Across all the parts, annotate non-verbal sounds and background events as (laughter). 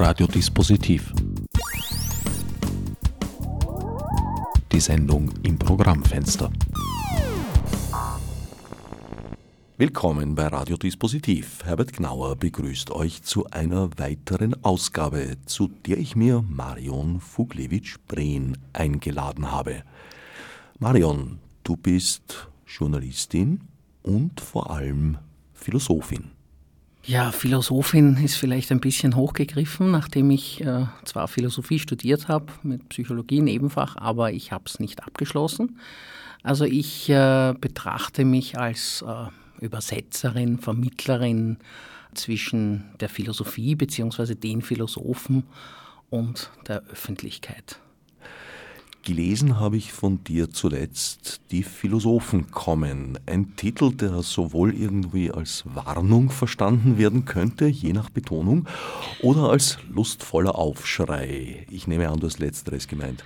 Radiodispositiv. Die Sendung im Programmfenster. Willkommen bei Radiodispositiv. Herbert Gnauer begrüßt euch zu einer weiteren Ausgabe, zu der ich mir Marion Fuglewitsch-Brehn eingeladen habe. Marion, du bist Journalistin und vor allem Philosophin. Ja, Philosophin ist vielleicht ein bisschen hochgegriffen, nachdem ich äh, zwar Philosophie studiert habe, mit Psychologie Nebenfach, aber ich habe es nicht abgeschlossen. Also ich äh, betrachte mich als äh, Übersetzerin, Vermittlerin zwischen der Philosophie bzw. den Philosophen und der Öffentlichkeit. Gelesen habe ich von dir zuletzt Die Philosophen kommen. Ein Titel, der sowohl irgendwie als Warnung verstanden werden könnte, je nach Betonung, oder als lustvoller Aufschrei. Ich nehme an, du hast letzteres gemeint.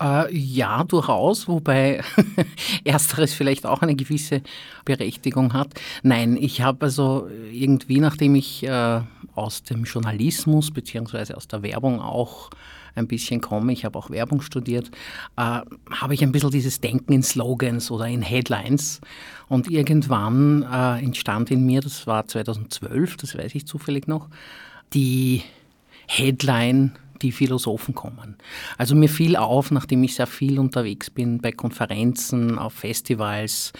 Äh, ja, durchaus, wobei (laughs) ersteres vielleicht auch eine gewisse Berechtigung hat. Nein, ich habe also irgendwie, nachdem ich äh, aus dem Journalismus bzw. aus der Werbung auch ein bisschen komme, ich habe auch Werbung studiert, äh, habe ich ein bisschen dieses Denken in Slogans oder in Headlines. Und irgendwann äh, entstand in mir, das war 2012, das weiß ich zufällig noch, die Headline die Philosophen kommen. Also mir fiel auf, nachdem ich sehr viel unterwegs bin bei Konferenzen, auf Festivals,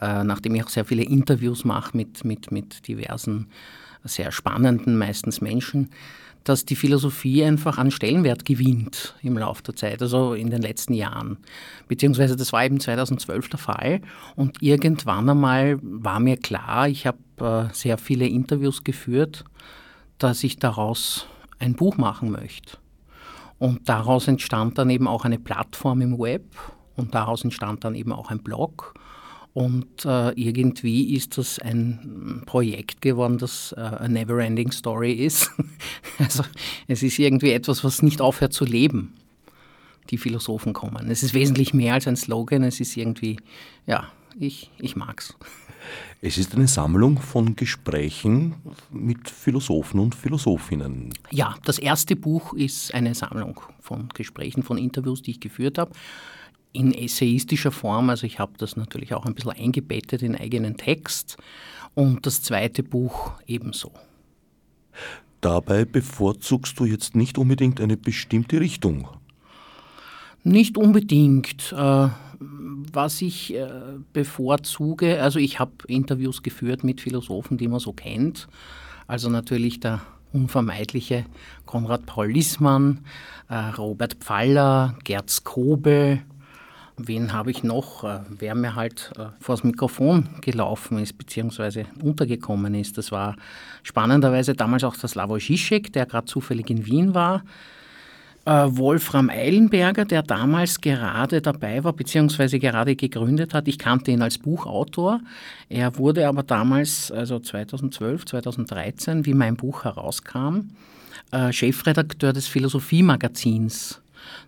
äh, nachdem ich auch sehr viele Interviews mache mit, mit, mit diversen sehr spannenden, meistens Menschen, dass die Philosophie einfach an Stellenwert gewinnt im Laufe der Zeit, also in den letzten Jahren. Beziehungsweise das war eben 2012 der Fall. Und irgendwann einmal war mir klar, ich habe äh, sehr viele Interviews geführt, dass ich daraus ein Buch machen möchte. Und daraus entstand dann eben auch eine Plattform im Web und daraus entstand dann eben auch ein Blog. Und äh, irgendwie ist das ein Projekt geworden, das äh, a never-ending Story ist. (laughs) also es ist irgendwie etwas, was nicht aufhört zu leben. Die Philosophen kommen. Es ist wesentlich mehr als ein Slogan. Es ist irgendwie, ja, ich, ich mag's. Es ist eine Sammlung von Gesprächen mit Philosophen und Philosophinnen. Ja, das erste Buch ist eine Sammlung von Gesprächen, von Interviews, die ich geführt habe. In essayistischer Form, also ich habe das natürlich auch ein bisschen eingebettet in eigenen Text. Und das zweite Buch ebenso. Dabei bevorzugst du jetzt nicht unbedingt eine bestimmte Richtung. Nicht unbedingt. Äh, was ich äh, bevorzuge, also ich habe Interviews geführt mit Philosophen, die man so kennt. Also natürlich der unvermeidliche Konrad Paul Lissmann, äh, Robert Pfaller, Gerd Skobel. Wen habe ich noch? Äh, wer mir halt äh, vor das Mikrofon gelaufen ist, beziehungsweise untergekommen ist. Das war spannenderweise damals auch der Slavoj Žižek, der gerade zufällig in Wien war. Äh, Wolfram Eilenberger, der damals gerade dabei war, beziehungsweise gerade gegründet hat. Ich kannte ihn als Buchautor. Er wurde aber damals, also 2012, 2013, wie mein Buch herauskam, Chefredakteur des Philosophiemagazins,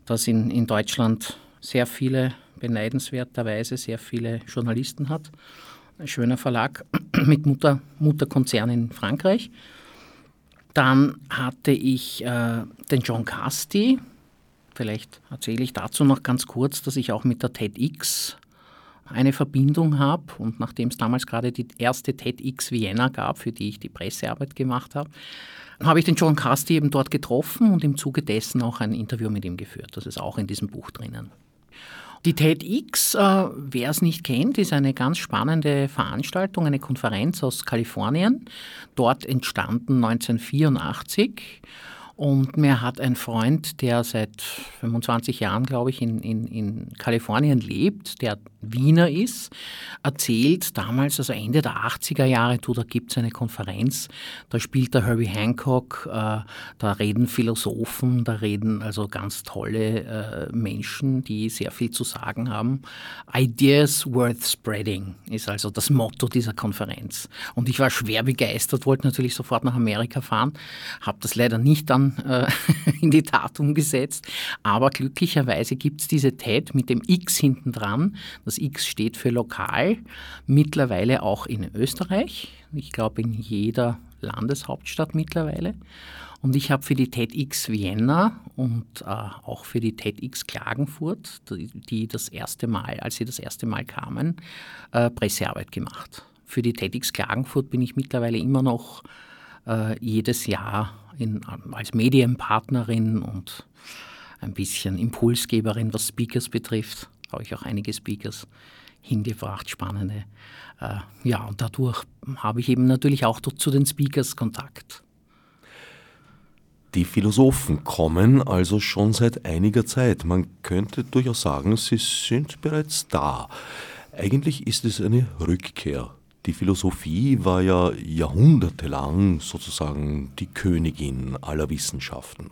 das in, in Deutschland sehr viele, beneidenswerterweise sehr viele Journalisten hat. Ein schöner Verlag (clears throat) mit Mutter, Mutterkonzern in Frankreich. Dann hatte ich äh, den John Casti. Vielleicht erzähle ich dazu noch ganz kurz, dass ich auch mit der TEDx eine Verbindung habe. Und nachdem es damals gerade die erste TEDx Vienna gab, für die ich die Pressearbeit gemacht habe, habe ich den John Casti eben dort getroffen und im Zuge dessen auch ein Interview mit ihm geführt. Das ist auch in diesem Buch drinnen. Die TEDx, äh, wer es nicht kennt, ist eine ganz spannende Veranstaltung, eine Konferenz aus Kalifornien, dort entstanden 1984 und mir hat ein Freund, der seit 25 Jahren, glaube ich, in, in, in Kalifornien lebt, der Wiener ist, erzählt damals, also Ende der 80er Jahre, du, da gibt es eine Konferenz, da spielt der Herbie Hancock, äh, da reden Philosophen, da reden also ganz tolle äh, Menschen, die sehr viel zu sagen haben. Ideas worth spreading ist also das Motto dieser Konferenz. Und ich war schwer begeistert, wollte natürlich sofort nach Amerika fahren, habe das leider nicht dann äh, (laughs) in die Tat umgesetzt. Aber glücklicherweise gibt es diese TED mit dem X hinten dran. Das X steht für lokal, mittlerweile auch in Österreich. Ich glaube in jeder Landeshauptstadt mittlerweile. Und ich habe für die TEDx Vienna und äh, auch für die TEDx Klagenfurt, die, die, das erste Mal, als sie das erste Mal kamen, äh, Pressearbeit gemacht. Für die TEDx Klagenfurt bin ich mittlerweile immer noch jedes Jahr in, als Medienpartnerin und ein bisschen Impulsgeberin, was Speakers betrifft. Habe ich auch einige Speakers hingebracht, spannende. Äh, ja, und dadurch habe ich eben natürlich auch zu den Speakers Kontakt. Die Philosophen kommen also schon seit einiger Zeit. Man könnte durchaus sagen, sie sind bereits da. Eigentlich ist es eine Rückkehr. Die Philosophie war ja jahrhundertelang sozusagen die Königin aller Wissenschaften.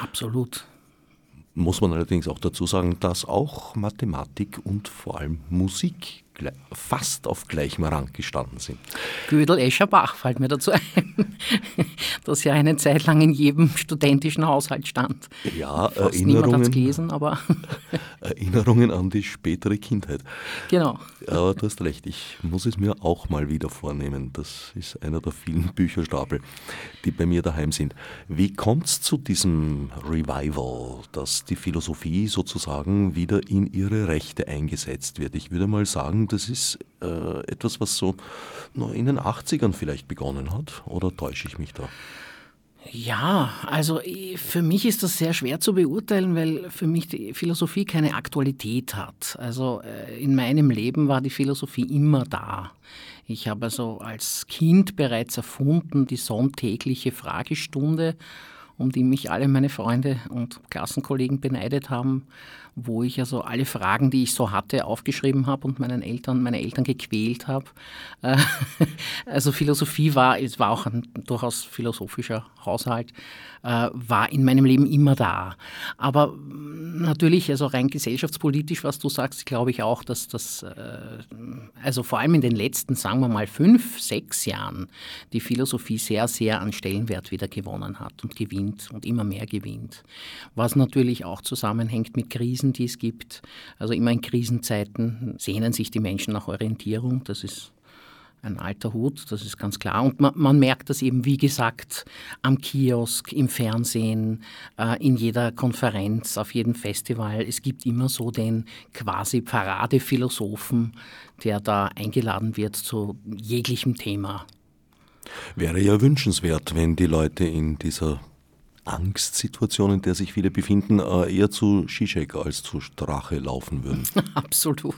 Absolut. Muss man allerdings auch dazu sagen, dass auch Mathematik und vor allem Musik fast auf gleichem Rang gestanden sind. Gödel Escher Bach fällt mir dazu ein, (laughs) das ja eine Zeit lang in jedem studentischen Haushalt stand. Ja, Fast Erinnerungen, gelesen, aber (laughs) (laughs) Erinnerungen an die spätere Kindheit. Genau. Aber du hast recht, ich muss es mir auch mal wieder vornehmen. Das ist einer der vielen Bücherstapel, die bei mir daheim sind. Wie kommt es zu diesem Revival, dass die Philosophie sozusagen wieder in ihre Rechte eingesetzt wird? Ich würde mal sagen, das ist äh, etwas, was so in den 80ern vielleicht begonnen hat. Oder täusche ich mich da? Ja, also für mich ist das sehr schwer zu beurteilen, weil für mich die Philosophie keine Aktualität hat. Also äh, in meinem Leben war die Philosophie immer da. Ich habe also als Kind bereits erfunden die sonntägliche Fragestunde, um die mich alle meine Freunde und Klassenkollegen beneidet haben wo ich also alle Fragen, die ich so hatte, aufgeschrieben habe und meinen Eltern, meine Eltern gequält habe. Äh, (laughs) also Philosophie war, es war auch ein durchaus philosophischer Haushalt, äh, war in meinem Leben immer da. Aber natürlich, also rein gesellschaftspolitisch, was du sagst, glaube ich auch, dass das, äh, also vor allem in den letzten, sagen wir mal, fünf, sechs Jahren die Philosophie sehr, sehr an Stellenwert wieder gewonnen hat und gewinnt und immer mehr gewinnt. Was natürlich auch zusammenhängt mit Krisen, die es gibt. Also immer in Krisenzeiten sehnen sich die Menschen nach Orientierung. Das ist ein alter Hut, das ist ganz klar. Und man, man, merkt das eben, wie gesagt, am Kiosk, im Fernsehen, äh, in jeder Konferenz, auf jedem Festival. Es gibt immer so den quasi Paradephilosophen, der da eingeladen wird zu jeglichem Thema. Wäre ja wünschenswert, wenn die Leute in dieser Angstsituation, in der sich viele befinden, äh, eher zu Zizek als zu Strache laufen würden. (laughs) Absolut.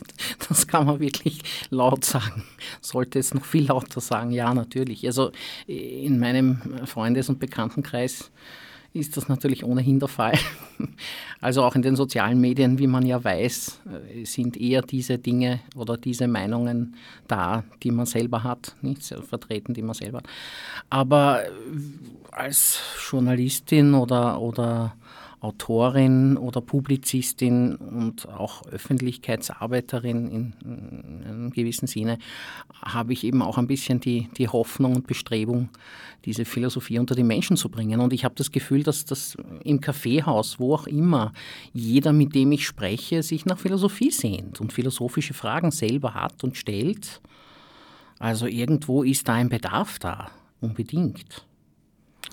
Das kann man wirklich laut sagen. Sollte es noch viel lauter sagen, ja, natürlich. Also in meinem Freundes- und Bekanntenkreis ist das natürlich ohnehin der Fall. (laughs) Also auch in den sozialen Medien, wie man ja weiß, äh, sind eher diese Dinge oder diese Meinungen da, die man selber hat, nicht vertreten, die man selber hat. Aber äh, als Journalistin oder, oder Autorin oder Publizistin und auch Öffentlichkeitsarbeiterin in, in, einem gewissen Sinne habe ich eben auch ein bisschen die, die Hoffnung und Bestrebung, diese Philosophie unter die Menschen zu bringen. Und ich habe das Gefühl, dass das im Kaffeehaus, wo auch immer, jeder, mit dem ich spreche, sich nach Philosophie sehnt und philosophische Fragen selber hat und stellt. Also irgendwo ist da ein Bedarf da, unbedingt.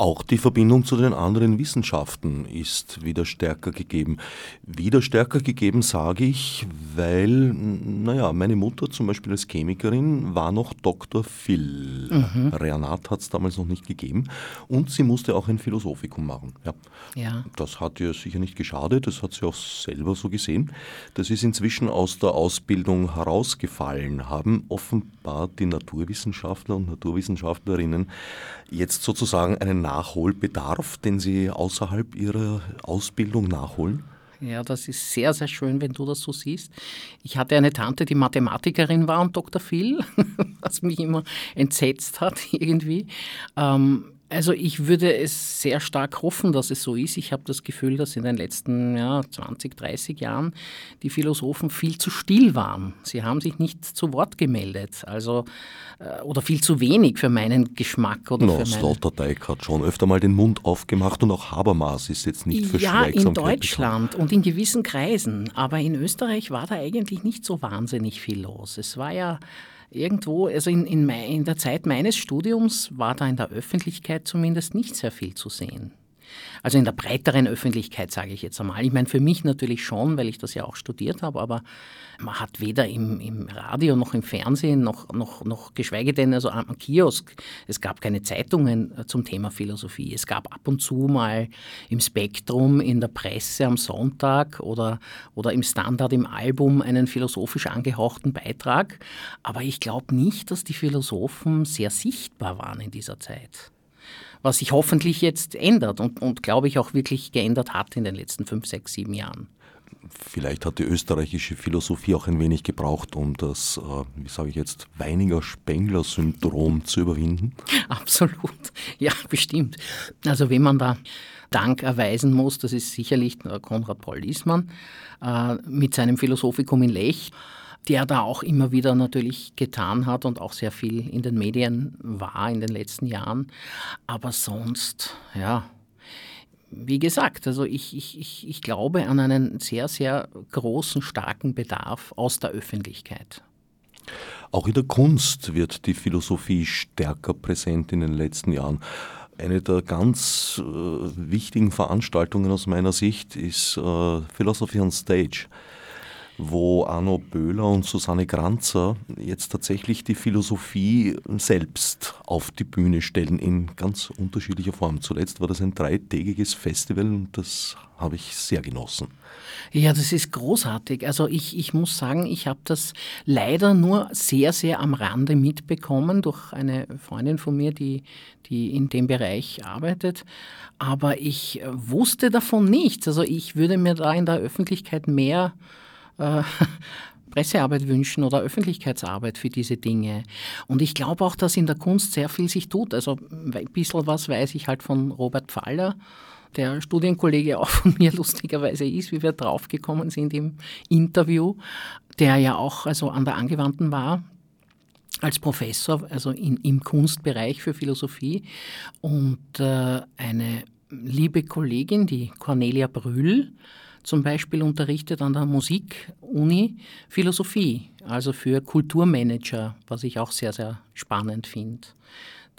Auch die Verbindung zu den anderen Wissenschaften ist wieder stärker gegeben. Wieder stärker gegeben sage ich, weil, naja, meine Mutter zum Beispiel als Chemikerin war noch Dr. Phil. Mhm. Renat hat es damals noch nicht gegeben. Und sie musste auch ein Philosophikum machen. Ja. ja. Das hat ihr sicher nicht geschadet, das hat sie auch selber so gesehen. Das ist inzwischen aus der Ausbildung herausgefallen, haben offenbar die Naturwissenschaftler und Naturwissenschaftlerinnen jetzt sozusagen einen Nachholbedarf, den Sie außerhalb Ihrer Ausbildung nachholen? Ja, das ist sehr, sehr schön, wenn du das so siehst. Ich hatte eine Tante, die Mathematikerin war und Dr. Phil, (laughs) was mich immer entsetzt hat (laughs) irgendwie. Ähm, also ich würde es sehr stark hoffen, dass es so ist. Ich habe das Gefühl, dass in den letzten ja, 20, 30 Jahren die Philosophen viel zu still waren. Sie haben sich nicht zu Wort gemeldet. Also, äh, oder viel zu wenig für meinen Geschmack. Oder no, für Sloterdijk hat schon öfter mal den Mund aufgemacht und auch Habermas ist jetzt nicht für Ja, in Deutschland bekannt. und in gewissen Kreisen. Aber in Österreich war da eigentlich nicht so wahnsinnig viel los. Es war ja irgendwo, also in, in, in der Zeit meines Studiums war da in der Öffentlichkeit zumindest nicht sehr viel zu sehen. Also in der breiteren Öffentlichkeit, sage ich jetzt einmal. Ich meine, für mich natürlich schon, weil ich das ja auch studiert habe, aber man hat weder im, im Radio noch im Fernsehen noch, noch, noch geschweige denn also am Kiosk, es gab keine Zeitungen äh, zum Thema Philosophie. Es gab ab und zu mal im Spektrum, in der Presse am Sonntag oder, oder im Standard im Album einen philosophisch angehauchten Beitrag. Aber ich glaube nicht, dass die Philosophen sehr sichtbar waren in dieser Zeit was sich hoffentlich jetzt ändert und, und glaube ich auch wirklich geändert hat in den letzten fünf, sechs, sieben Jahren. Vielleicht hat die österreichische Philosophie auch ein wenig gebraucht, um das, äh, wie sage ich jetzt, Weininger-Spengler-Syndrom zu überwinden? (laughs) Absolut, ja, bestimmt. Also wenn man da Dank erweisen muss, das ist sicherlich Konrad Paul Liesmann äh, mit seinem Philosophikum in Lech der da auch immer wieder natürlich getan hat und auch sehr viel in den Medien war in den letzten Jahren. Aber sonst, ja, wie gesagt, also ich, ich, ich glaube an einen sehr, sehr großen, starken Bedarf aus der Öffentlichkeit. Auch in der Kunst wird die Philosophie stärker präsent in den letzten Jahren. Eine der ganz äh, wichtigen Veranstaltungen aus meiner Sicht ist äh, Philosophy on Stage wo Arno Böhler und Susanne Granzer jetzt tatsächlich die Philosophie selbst auf die Bühne stellen in ganz unterschiedlicher Form. Zuletzt war das ein dreitägiges Festival und das habe ich sehr genossen. Ja, das ist großartig. Also ich, ich muss sagen, ich habe das leider nur sehr, sehr am Rande mitbekommen durch eine Freundin von mir, die, die in dem Bereich arbeitet. Aber ich wusste davon nichts. Also ich würde mir da in der Öffentlichkeit mehr äh, (laughs) Pressearbeit wünschen oder Öffentlichkeitsarbeit für diese Dinge. Und ich glaube auch, dass in der Kunst sehr viel sich tut. Also ein bisschen was weiß ich halt von Robert Pfaller, der Studienkollege auch von mir (laughs) lustigerweise ist, wie wir draufgekommen sind im Interview, der ja auch also an der Angewandten war als Professor, also in, im Kunstbereich für Philosophie. Und äh, eine liebe Kollegin, die Cornelia Brühl, zum Beispiel unterrichtet an der Musikuni Philosophie, also für Kulturmanager, was ich auch sehr, sehr spannend finde.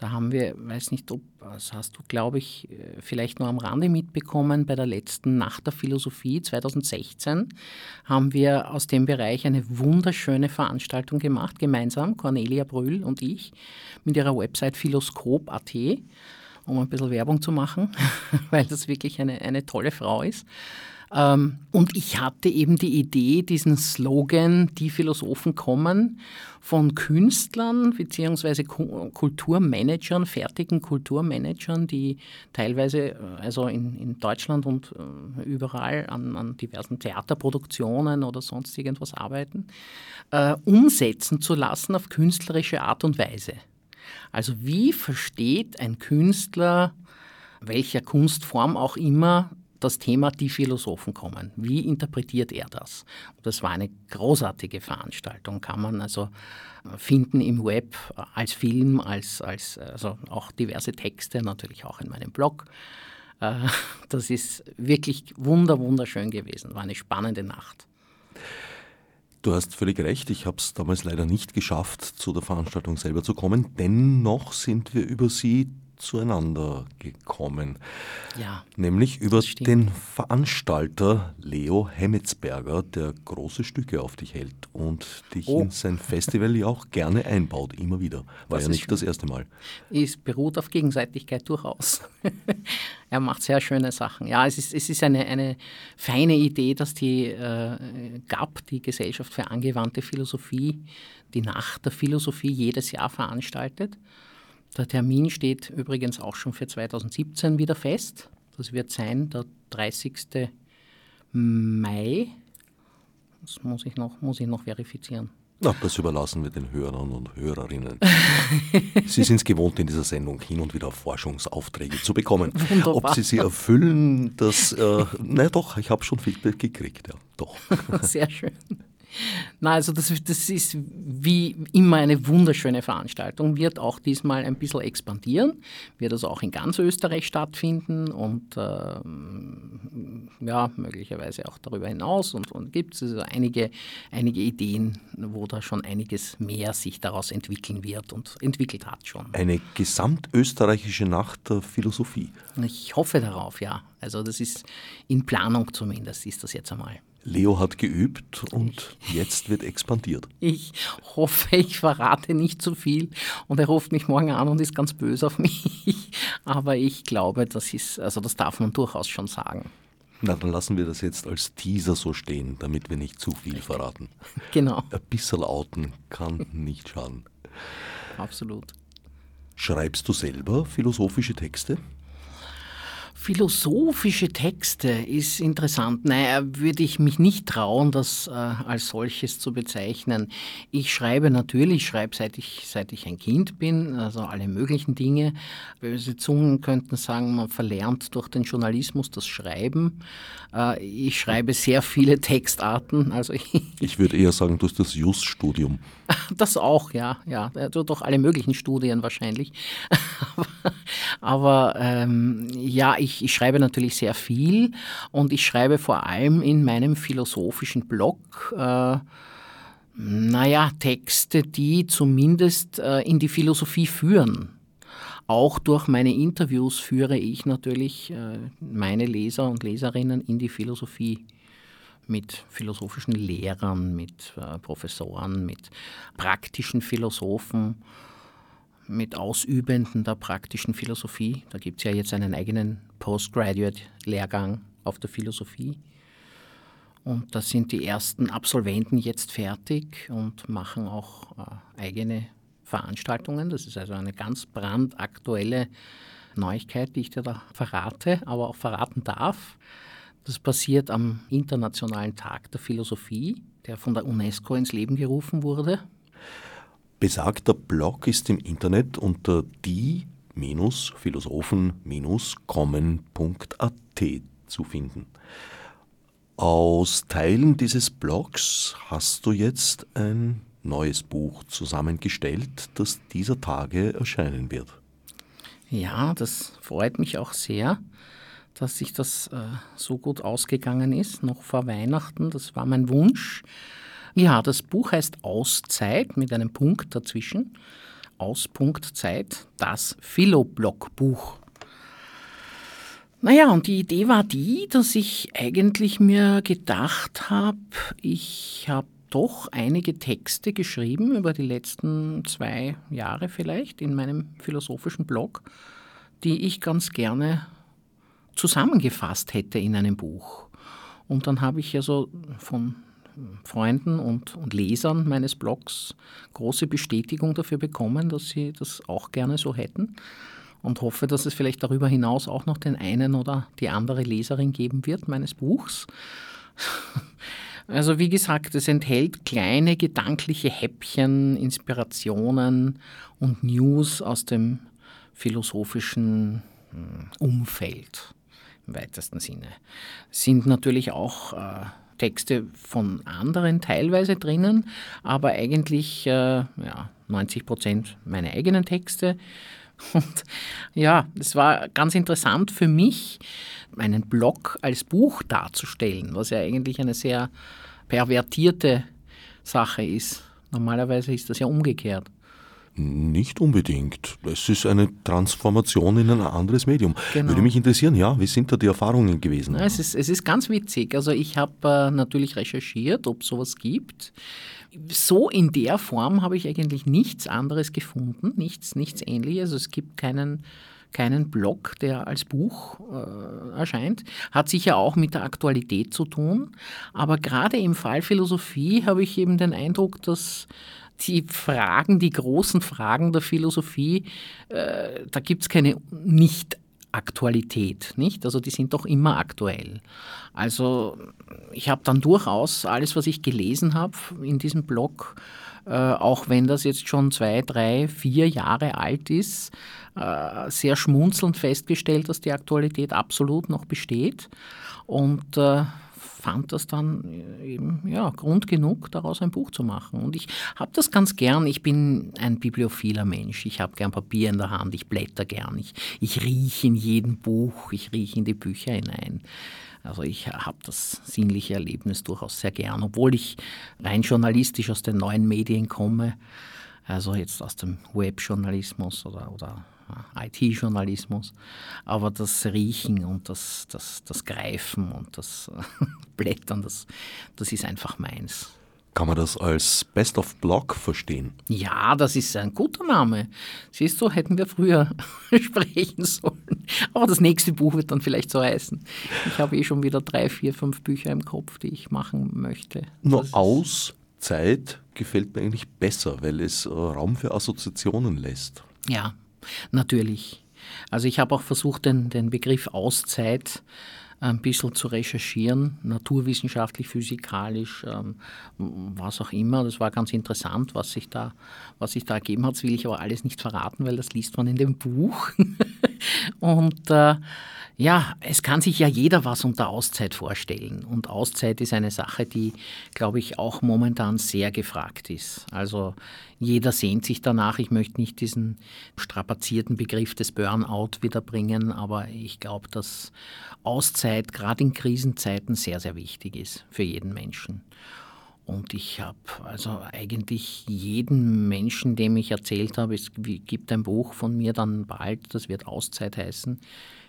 Da haben wir, weiß nicht, ob, das hast du, glaube ich, vielleicht nur am Rande mitbekommen, bei der letzten Nacht der Philosophie 2016 haben wir aus dem Bereich eine wunderschöne Veranstaltung gemacht, gemeinsam, Cornelia Brühl und ich, mit ihrer Website philoskop.at, um ein bisschen Werbung zu machen, (laughs) weil das wirklich eine, eine tolle Frau ist. Ähm, und ich hatte eben die Idee, diesen Slogan, die Philosophen kommen, von Künstlern bzw. Kulturmanagern, fertigen Kulturmanagern, die teilweise äh, also in, in Deutschland und äh, überall an, an, diversen Theaterproduktionen oder sonst irgendwas arbeiten, äh, umsetzen zu lassen auf künstlerische Art und Weise. Also wie versteht ein Künstler, welcher Kunstform auch immer, das Thema Die Philosophen kommen. Wie interpretiert er das? Das war eine großartige Veranstaltung, kann man also finden im Web als Film, als, als also auch diverse Texte, natürlich auch in meinem Blog. Äh, (laughs) das ist wirklich wunder, wunderschön gewesen, war eine spannende Nacht. Du hast völlig recht, ich habe es damals leider nicht geschafft, zu der Veranstaltung selber zu kommen. Dennoch sind wir über sie zueinander gekommen. Ja. Nämlich über den Veranstalter Leo Hemmetsberger, der große Stücke auf dich hält und dich oh. in sein Festival ja auch gerne einbaut, immer wieder. War das ja nicht schön. das erste Mal. Es beruht auf Gegenseitigkeit durchaus. (laughs) er macht sehr schöne Sachen. Ja, es ist, es ist eine, eine feine Idee, dass die äh, GAP, die Gesellschaft für angewandte Philosophie, die Nacht der Philosophie jedes Jahr veranstaltet. Der Termin steht übrigens auch schon für 2017 wieder fest. Das wird sein der 30. Mai. Das muss ich noch, muss ich noch verifizieren. Na, das überlassen wir den Hörern und Hörerinnen. (laughs) sie sind es gewohnt, in dieser Sendung hin und wieder Forschungsaufträge zu bekommen. Wunderbar. Ob sie sie erfüllen, das, äh, na doch, ich habe schon Feedback gekriegt, ja, doch. (laughs) Sehr schön. Na, also das, das ist wie immer eine wunderschöne Veranstaltung, wird auch diesmal ein bisschen expandieren, wird also auch in ganz Österreich stattfinden und äh, ja, möglicherweise auch darüber hinaus und, und gibt es also einige, einige Ideen, wo da schon einiges mehr sich daraus entwickeln wird und entwickelt hat schon. Eine gesamtösterreichische Nacht der Philosophie. Ich hoffe darauf, ja. Also das ist in Planung zumindest, ist das jetzt einmal. Leo hat geübt und jetzt wird expandiert. Ich hoffe, ich verrate nicht zu viel und er ruft mich morgen an und ist ganz böse auf (laughs) mich. Aber ich glaube, das ist, also das darf man durchaus schon sagen. Na, dann lassen wir das jetzt als Teaser so stehen, damit wir nicht zu viel verraten. (laughs) Genau. Ein bisschen outen kann nicht schaden. Absolut. Schreibst du selber philosophische Texte? Philosophische Texte ist interessant. Naja, würde ich mich nicht trauen, das äh, als solches zu bezeichnen. Ich schreibe natürlich, schreibe seit ich, seit ich ein Kind bin, also alle möglichen Dinge. Böse Zungen könnten sagen, man verlernt durch den Journalismus das Schreiben. Äh, ich schreibe sehr viele Textarten. Also ich, (laughs) ich würde eher sagen, du hast das Just-Studium. (laughs) Das auch, ja, ja. Durch alle möglichen Studien wahrscheinlich. (laughs) Aber ähm, ja, ich, ich schreibe natürlich sehr viel und ich schreibe vor allem in meinem philosophischen Blog. Äh, naja, Texte, die zumindest äh, in die Philosophie führen. Auch durch meine Interviews führe ich natürlich äh, meine Leser und Leserinnen in die Philosophie mit philosophischen Lehrern, mit äh, Professoren, mit praktischen Philosophen mit Ausübenden der praktischen Philosophie. Da gibt es ja jetzt einen eigenen Postgraduate-Lehrgang auf der Philosophie. Und da sind die ersten Absolventen jetzt fertig und machen auch äh, eigene Veranstaltungen. Das ist also eine ganz brandaktuelle Neuigkeit, die ich dir da verrate, aber auch verraten darf. Das passiert am Internationalen Tag der Philosophie, der von der UNESCO ins Leben gerufen wurde. Besagter Blog ist im Internet unter die-philosophen-kommen.at zu finden. Aus Teilen dieses Blogs hast du jetzt ein neues Buch zusammengestellt, das dieser Tage erscheinen wird. Ja, das freut mich auch sehr, dass sich das äh, so gut ausgegangen ist, noch vor Weihnachten. Das war mein Wunsch. Ja, das Buch heißt Auszeit mit einem Punkt dazwischen. Auspunktzeit, das Philoblock-Buch. Naja, und die Idee war die, dass ich eigentlich mir gedacht habe, ich habe doch einige Texte geschrieben über die letzten zwei Jahre vielleicht in meinem philosophischen Blog, die ich ganz gerne zusammengefasst hätte in einem Buch. Und dann habe ich ja so von Freunden und, und, Lesern meines Blogs große Bestätigung dafür bekommen, dass sie das auch gerne so hätten und hoffe, dass es vielleicht darüber hinaus auch noch den einen oder die andere Leserin geben wird meines Buchs. (laughs) Also wie gesagt, es enthält kleine gedankliche Häppchen, Inspirationen und News aus dem philosophischen hm, Umfeld im weitesten Sinne. Sind natürlich auch äh, Texte von anderen teilweise drinnen, aber eigentlich äh, ja, 90 Prozent meine eigenen Texte. (laughs) Und ja, es war ganz interessant für mich, meinen Blog als Buch darzustellen, was ja eigentlich eine sehr pervertierte Sache ist. Normalerweise ist das ja umgekehrt. Nicht unbedingt. Es ist eine Transformation in ein anderes Medium. Genau. Würde mich interessieren, ja, wie sind da die Erfahrungen gewesen? Ja, es, ist, es ist ganz witzig. Also ich habe äh, natürlich recherchiert, ob sowas gibt. So in der Form habe ich eigentlich nichts anderes gefunden, nichts, nichts ähnliches. Also es gibt keinen, keinen Blog, der als Buch äh, erscheint. Hat sicher auch mit der Aktualität zu tun. Aber gerade im Fall Philosophie habe ich eben den Eindruck, dass die Fragen, die großen Fragen der Philosophie, äh, da gibt es keine Nicht-Aktualität, nicht? Also die sind doch immer aktuell. Also ich habe dann durchaus alles, was ich gelesen habe in diesem Blog, äh, auch wenn das jetzt schon zwei, drei, vier Jahre alt ist, äh, sehr schmunzelnd festgestellt, dass die Aktualität absolut noch besteht. Und äh, fand das dann eben ja, Grund genug, daraus ein Buch zu machen. Und ich habe das ganz gern. Ich bin ein bibliophiler Mensch. Ich habe gern Papier in der Hand, ich blätter gern. Ich, ich rieche in jedem Buch, ich rieche in die Bücher hinein. Also ich habe das sinnliche Erlebnis durchaus sehr gern, obwohl ich rein journalistisch aus den neuen Medien komme, also jetzt aus dem Webjournalismus oder, oder IT-Journalismus, aber das Riechen und das, das, das Greifen und das (laughs) Blättern, das, das ist einfach meins. Kann man das als Best of Blog verstehen? Ja, das ist ein guter Name. Siehst du, hätten wir früher (laughs) sprechen sollen. Aber das nächste Buch wird dann vielleicht so heißen. Ich habe eh schon wieder drei, vier, fünf Bücher im Kopf, die ich machen möchte. Nur aus Zeit gefällt mir eigentlich besser, weil es Raum für Assoziationen lässt. Ja, natürlich. Also ich habe auch versucht, den, den Begriff Auszeit ein bisschen zu recherchieren, naturwissenschaftlich, physikalisch, ähm, was auch immer. Das war ganz interessant, was sich da, was sich da ergeben hat. Das will ich aber alles nicht verraten, weil das liest man in dem Buch. (laughs) Und äh, ja, es kann sich ja jeder was unter Auszeit vorstellen. Und Auszeit ist eine Sache, die, glaube ich, auch momentan sehr gefragt ist. Also jeder sehnt sich danach. Ich möchte nicht diesen strapazierten Begriff des Burnout wiederbringen, aber ich glaube, dass Auszeit gerade in Krisenzeiten sehr, sehr wichtig ist für jeden Menschen. Und ich habe also eigentlich jeden Menschen, dem ich erzählt habe, es gibt ein Buch von mir dann bald, das wird Auszeit heißen,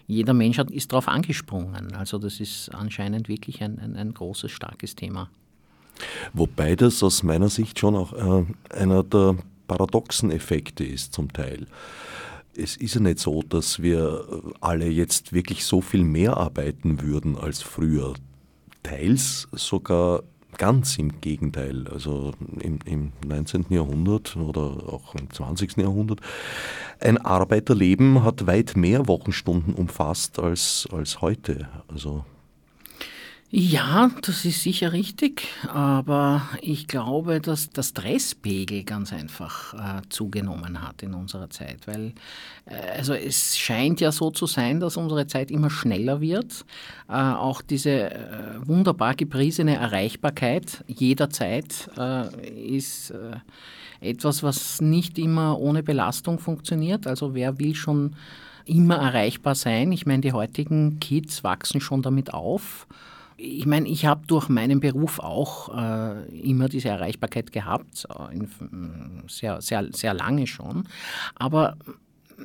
jeder Mensch hat, ist darauf angesprungen. Also das ist anscheinend wirklich ein, ein, ein, großes, starkes Thema. Wobei das aus meiner Sicht schon auch äh, einer der paradoxen Effekte ist zum Teil. Es ist ja nicht so, dass wir alle jetzt wirklich so viel mehr arbeiten würden als früher. Teils sogar Ganz im Gegenteil. Also im, im 19. Jahrhundert oder auch im 20. Jahrhundert. Ein Arbeiterleben hat weit mehr Wochenstunden umfasst als, als heute. Also ja, das ist sicher richtig, aber ich glaube, dass der Stresspegel ganz einfach äh, zugenommen hat in unserer Zeit, weil äh, also es scheint ja so zu sein, dass unsere Zeit immer schneller wird. Äh, auch diese äh, wunderbar gepriesene Erreichbarkeit jederzeit äh, ist äh, etwas, was nicht immer ohne Belastung funktioniert. Also wer will schon immer erreichbar sein? Ich meine, die heutigen Kids wachsen schon damit auf ich meine, ich habe durch meinen Beruf auch äh, immer diese Erreichbarkeit gehabt, äh, in, sehr, sehr, sehr lange schon. Aber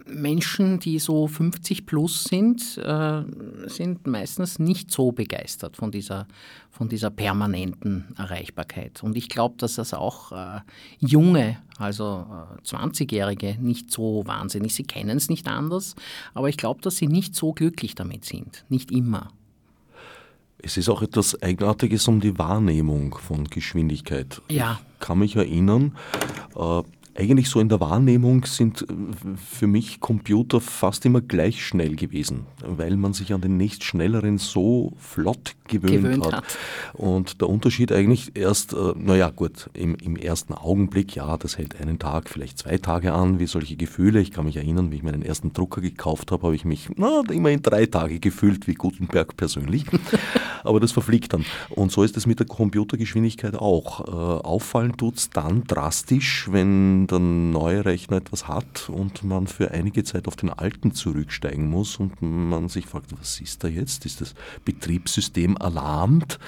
Menschen, die so 50 plus sind, äh, sind meistens nicht so begeistert von dieser, von dieser permanenten Erreichbarkeit. Und ich glaube, dass das auch äh, junge, also äh, 20-Jährige, nicht so wahnsinnig, sie kennen es nicht anders, aber ich glaube, dass sie nicht so glücklich damit sind. Nicht immer. Es ist auch etwas Eigenartiges um die Wahrnehmung von Geschwindigkeit. Ja. Ich kann mich erinnern, äh, eigentlich so in der Wahrnehmung sind äh, für mich Computer fast immer gleich schnell gewesen, weil man sich an den nächstschnelleren so flott gewöhnt, gewöhnt hat. hat. Und der Unterschied eigentlich erst, äh, naja gut, im, im, ersten Augenblick, ja, das hält einen Tag, vielleicht zwei Tage an, wie solche Gefühle. Ich kann mich erinnern, wie ich meinen ersten Drucker gekauft habe, habe ich mich na, immerhin drei Tage gefühlt wie Gutenberg persönlich. (laughs) Aber das verfliegt dann. Und so ist es mit der Computergeschwindigkeit auch. Äh, auffallen tut es dann drastisch, wenn der neue Rechner etwas hat und man für einige Zeit auf den alten zurücksteigen muss und man sich fragt, was ist da jetzt? Ist das Betriebssystem erlahmt?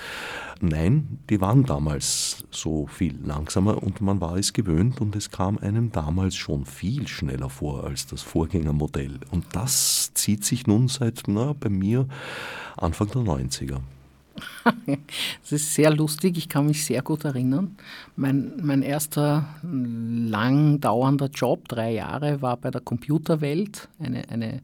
Nein, die waren damals so viel langsamer und man war es gewöhnt und es kam einem damals schon viel schneller vor als das Vorgängermodell. Und das zieht sich nun seit na, bei mir Anfang der 90er. (laughs) Das ist sehr lustig, ich kann mich sehr gut erinnern. Mein, mein erster lang dauernder Job, drei Jahre, war bei der Computerwelt, eine, eine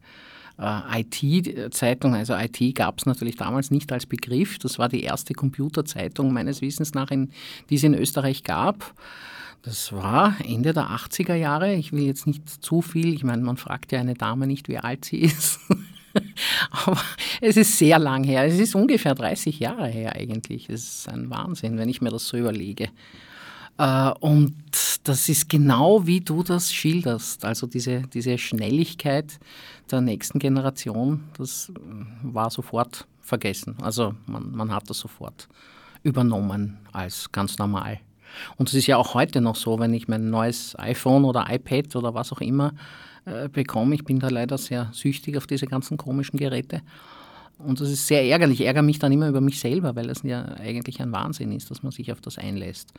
äh, IT-Zeitung. Also IT gab es natürlich damals nicht als Begriff. Das war die erste Computerzeitung meines Wissens nach, in, die es in Österreich gab. Das war Ende der 80er Jahre. Ich will jetzt nicht zu viel, ich meine, man fragt ja eine Dame nicht, wie alt sie ist. (laughs) (laughs) Aber es ist sehr lang her. Es ist ungefähr 30 Jahre her eigentlich. Das ist ein Wahnsinn, wenn ich mir das so überlege. Äh, und das ist genau wie du das schilderst. Also diese, diese Schnelligkeit der nächsten Generation, das war sofort vergessen. Also man, man hat das sofort übernommen als ganz normal. Und es ist ja auch heute noch so, wenn ich mein neues iPhone oder iPad oder was auch immer äh, bekomme. Ich bin da leider sehr süchtig auf diese ganzen komischen Geräte. Und das ist sehr ärgerlich. Ich ärgere mich dann immer über mich selber, weil es ja eigentlich ein Wahnsinn ist, dass man sich auf das einlässt.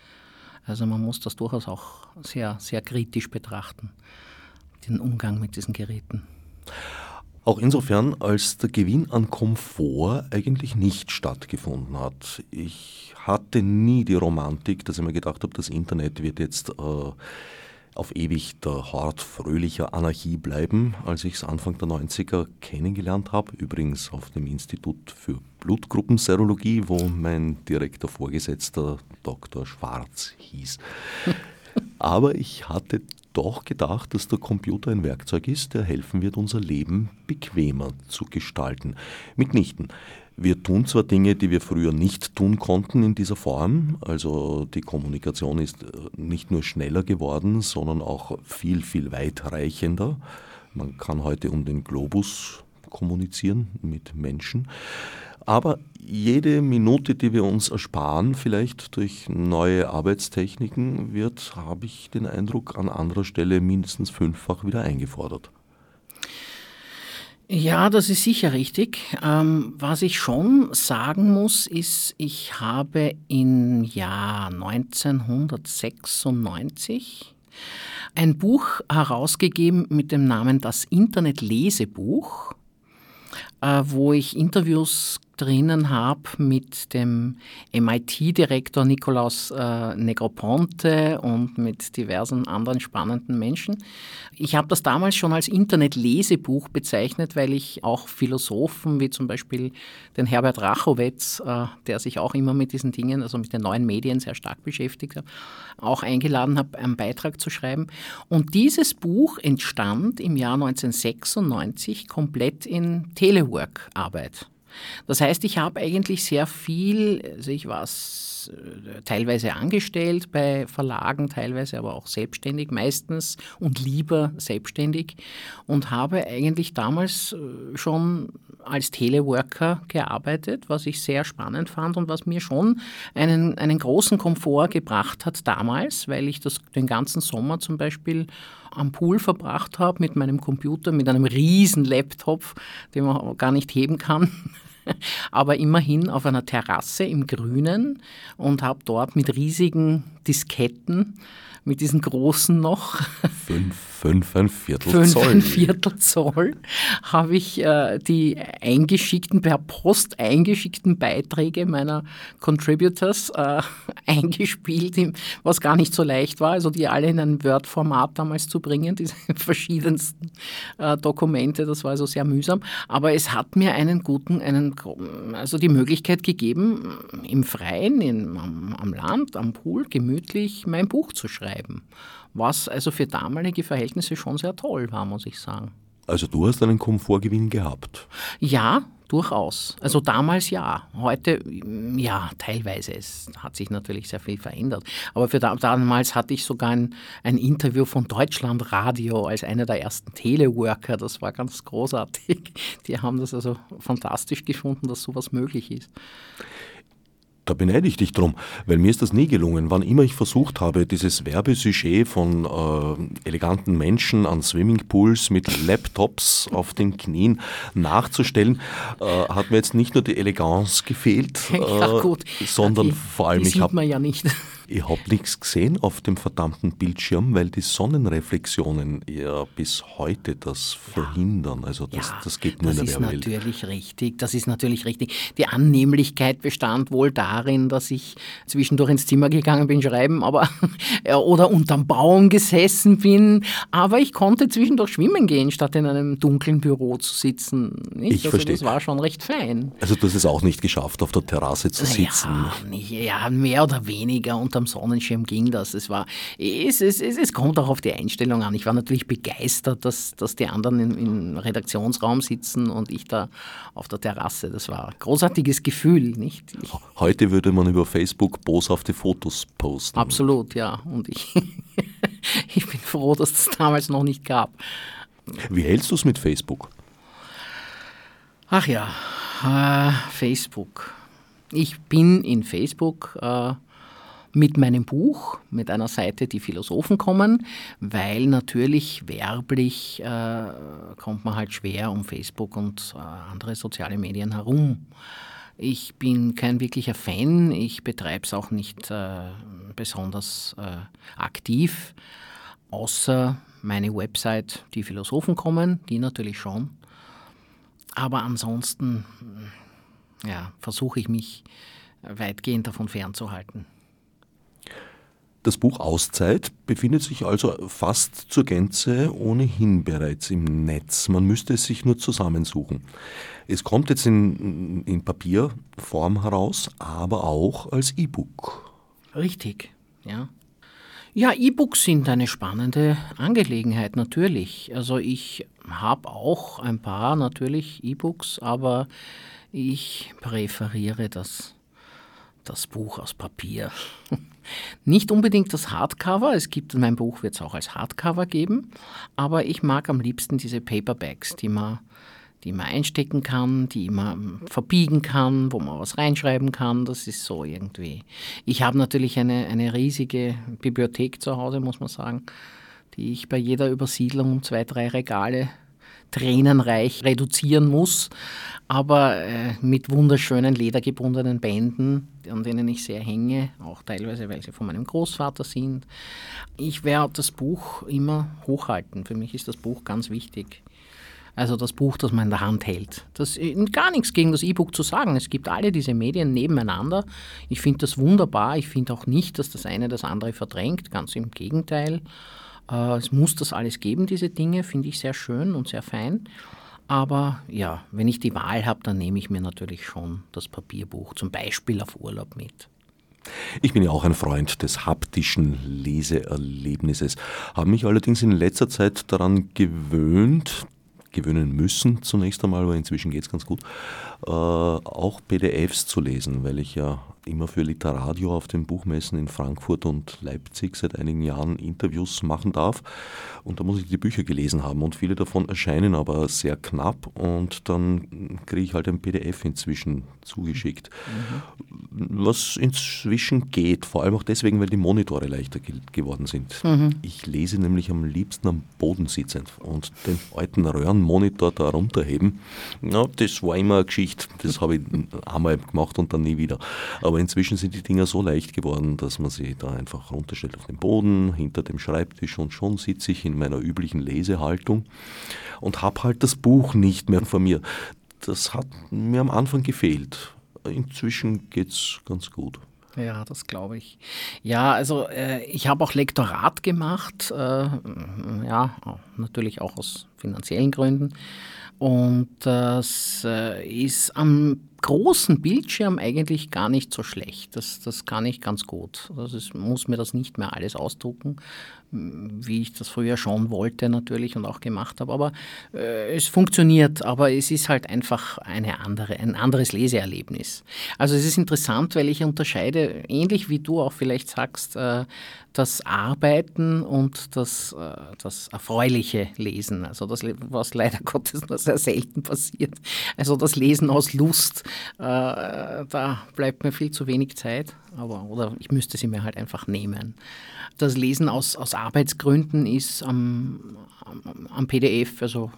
Also man muss das durchaus auch sehr, sehr kritisch betrachten, den Umgang mit diesen Geräten. Auch insofern, als der Gewinn an Komfort eigentlich nicht stattgefunden hat. Ich hatte nie die Romantik, dass ich mir gedacht habe, das Internet wird jetzt äh, auf ewig der Hort fröhlicher Anarchie bleiben, als ich es Anfang der 90er kennengelernt habe. Übrigens auf dem Institut für Blutgruppenserologie, wo mein direkter Vorgesetzter Dr. Schwarz hieß. (laughs) Aber ich hatte doch gedacht, dass der Computer ein Werkzeug ist, der helfen wird, unser Leben bequemer zu gestalten. Mitnichten. Wir tun zwar Dinge, die wir früher nicht tun konnten in dieser Form, also die Kommunikation ist äh, nicht nur schneller geworden, sondern auch viel, viel weitreichender. Man kann heute um den Globus kommunizieren mit Menschen. Aber jede Minute, die wir uns ersparen, vielleicht durch neue Arbeitstechniken, wird, habe ich den Eindruck, an anderer Stelle mindestens fünffach wieder eingefordert. Ja, das ist sicher richtig. Ähm, was ich schon sagen muss, ist, ich habe im Jahr 1996 ein Buch herausgegeben mit dem Namen Das Internet Lesebuch, äh, wo ich Interviews drinnen habe mit dem MIT-Direktor Nikolaus äh, Negroponte und mit diversen anderen spannenden Menschen. Ich habe das damals schon als Internet-Lesebuch bezeichnet, weil ich auch Philosophen wie zum Beispiel den Herbert Rachowitz, äh, der sich auch immer mit diesen Dingen, also mit den neuen Medien sehr stark beschäftigt hat, auch eingeladen habe, einen Beitrag zu schreiben. Und dieses Buch entstand im Jahr 1996 komplett in Telework-Arbeit. Das heißt, ich habe eigentlich sehr viel, also ich war äh, teilweise angestellt bei Verlagen, teilweise aber auch selbstständig, meistens und lieber selbstständig und habe eigentlich damals äh, schon als Teleworker gearbeitet, was ich sehr spannend fand und was mir schon einen, einen großen Komfort gebracht hat damals, weil ich das den ganzen Sommer zum Beispiel am Pool verbracht habe mit meinem Computer, mit einem riesen Laptop, den man gar nicht heben kann (laughs) aber immerhin auf einer Terrasse im Grünen und habe dort mit riesigen Disketten mit diesen großen noch. (laughs) Fünf, fünf, ein Viertel fünf, Zoll. Ein Viertel Zoll habe ich äh, die eingeschickten, per Post eingeschickten Beiträge meiner Contributors äh, (laughs) eingespielt, was gar nicht so leicht war, also die alle in ein Word-Format damals zu bringen, diese (laughs) verschiedensten äh, Dokumente, das war also sehr mühsam. Aber es hat mir einen guten, einen, also die Möglichkeit gegeben, im Freien, in, am, am Land, am Pool, gemütlich mein Buch zu schreiben. Was also für damalige Verhältnisse schon sehr toll war, muss ich sagen. Also du hast einen Komfortgewinn gehabt? Ja, durchaus. Also damals ja, heute ja, teilweise. Es hat sich natürlich sehr viel verändert. Aber für damals hatte ich sogar ein, ein Interview von Deutschlandradio als einer der ersten Teleworker. Das war ganz großartig. Die haben das also fantastisch gefunden, dass sowas möglich ist. Da beneide ich dich drum, weil mir ist das nie gelungen. Wann immer ich versucht habe, dieses Werbesujet von äh, eleganten Menschen an Swimmingpools mit Laptops auf den Knien nachzustellen, äh, hat mir jetzt nicht nur die Eleganz gefehlt, (laughs) äh, sondern die, vor allem die ich habe ja nicht. Ich habe nichts gesehen auf dem verdammten Bildschirm, weil die Sonnenreflexionen ja bis heute das verhindern. Also das, ja, das geht nur das in der ist natürlich richtig. Das ist natürlich richtig. Die Annehmlichkeit bestand wohl darin, dass ich zwischendurch ins Zimmer gegangen bin, schreiben, aber (laughs) oder unterm Baum gesessen bin. Aber ich konnte zwischendurch schwimmen gehen, statt in einem dunklen Büro zu sitzen. Nicht? Ich also verstehe. Das war schon recht fein. Also du hast es auch nicht geschafft, auf der Terrasse zu sitzen. Ja, nicht, ja mehr oder weniger. Und unterm Sonnenschirm ging das. Es, war, es, es, es, es kommt auch auf die Einstellung an. Ich war natürlich begeistert, dass, dass die anderen im, im Redaktionsraum sitzen und ich da auf der Terrasse. Das war ein großartiges Gefühl. Nicht? Ich, Heute würde man über Facebook boshafte Fotos posten. Absolut, ja. Und ich, (laughs) ich bin froh, dass es das damals noch nicht gab. Wie hältst du es mit Facebook? Ach ja, Äh, Facebook. Ich bin in Facebook äh, mit meinem Buch, mit einer Seite, die Philosophen kommen, weil natürlich werblich äh, kommt man halt schwer um Facebook und äh, andere soziale Medien herum. Ich bin kein wirklicher Fan, ich betreibe es auch nicht äh, besonders äh, aktiv, außer meine Website, die Philosophen kommen, die natürlich schon. Aber ansonsten ja, versuche ich mich weitgehend davon fernzuhalten. Das Buch Auszeit befindet sich also fast zur Gänze ohnehin bereits im Netz. Man müsste es sich nur zusammensuchen. Es kommt jetzt in, in Papierform heraus, aber auch als E-Book. Richtig, ja. Ja, E-Books sind eine spannende Angelegenheit natürlich. Also ich habe auch ein paar natürlich E-Books, aber ich präferiere das, das Buch aus Papier. (laughs) Nicht unbedingt das Hardcover, es gibt mein Buch wird es auch als Hardcover geben, aber ich mag am liebsten diese Paperbacks, die man, die man einstecken kann, die man verbiegen kann, wo man was reinschreiben kann. Das ist so irgendwie. Ich habe natürlich eine, eine riesige Bibliothek zu Hause, muss man sagen, die ich bei jeder Übersiedlung um zwei, drei Regale tränenreich reduzieren muss, aber äh, mit wunderschönen ledergebundenen Bänden, an denen ich sehr hänge, auch teilweise, weil sie von meinem Großvater sind. Ich werde das Buch immer hochhalten. Für mich ist das Buch ganz wichtig. Also das Buch, das man in der Hand hält. Das ist gar nichts gegen das E-Book zu sagen. Es gibt alle diese Medien nebeneinander. Ich finde das wunderbar. Ich finde auch nicht, dass das eine das andere verdrängt. Ganz im Gegenteil. Äh, es muss das alles geben, diese Dinge, finde ich sehr schön und sehr fein. Aber ja, wenn ich die Wahl habe, dann nehme ich mir natürlich schon das Papierbuch, zum Beispiel auf Urlaub mit. Ich bin ja auch ein Freund des haptischen Leseerlebnisses, habe mich allerdings in letzter Zeit daran gewöhnt, gewöhnen müssen zunächst einmal, aber inzwischen geht es ganz gut, auch PDFs zu lesen, weil ich ja immer für Literadio auf den Buchmessen in Frankfurt und Leipzig seit einigen Jahren Interviews machen darf. Und da muss ich die Bücher gelesen haben und viele davon erscheinen aber sehr knapp und dann kriege ich halt ein PDF inzwischen zugeschickt. Mhm. Was inzwischen geht, vor allem auch deswegen, weil die Monitore leichter ge geworden sind. Mhm. Ich lese nämlich am liebsten am Boden sitzend und den alten Röhrenmonitor da runterheben. Ja, das war immer eine Geschichte, das habe ich einmal gemacht und dann nie wieder. Aber aber inzwischen sind die Dinger so leicht geworden, dass man sie da einfach runterstellt auf den Boden, hinter dem Schreibtisch und schon sitze ich in meiner üblichen Lesehaltung und habe halt das Buch nicht mehr vor mir. Das hat mir am Anfang gefehlt. Inzwischen geht es ganz gut. Ja, das glaube ich. Ja, also äh, ich habe auch Lektorat gemacht, äh, ja, natürlich auch aus finanziellen Gründen. Und das äh, ist am großen Bildschirm eigentlich gar nicht so schlecht. Das, das kann ich ganz gut. Also ich muss mir das nicht mehr alles ausdrucken, wie ich das früher schon wollte natürlich und auch gemacht habe. Aber äh, es funktioniert, aber es ist halt einfach eine andere, ein anderes Leseerlebnis. Also es ist interessant, weil ich unterscheide, ähnlich wie du auch vielleicht sagst, äh, das Arbeiten und das, äh, das erfreuliche Lesen. Also das, was leider (laughs) Gottes nur sehr selten passiert. Also das Lesen aus Lust, äh, da bleibt mir viel zu wenig Zeit. Aber, oder ich müsste sie mir halt einfach nehmen. Das Lesen aus, aus Arbeitsgründen ist am, am, am, PDF also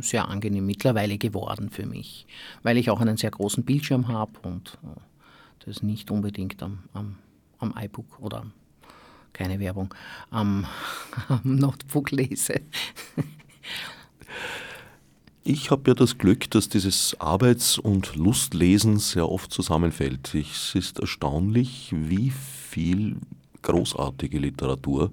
sehr angenehm mittlerweile geworden für mich, weil ich auch einen sehr großen Bildschirm habe und äh, das nicht unbedingt am, am, am iBook oder keine Werbung am, (laughs) am Notebook lese. Ich habe ja das Glück, dass dieses Arbeits- und Lustlesen sehr oft zusammenfällt. es ist erstaunlich, wie viel großartige Literatur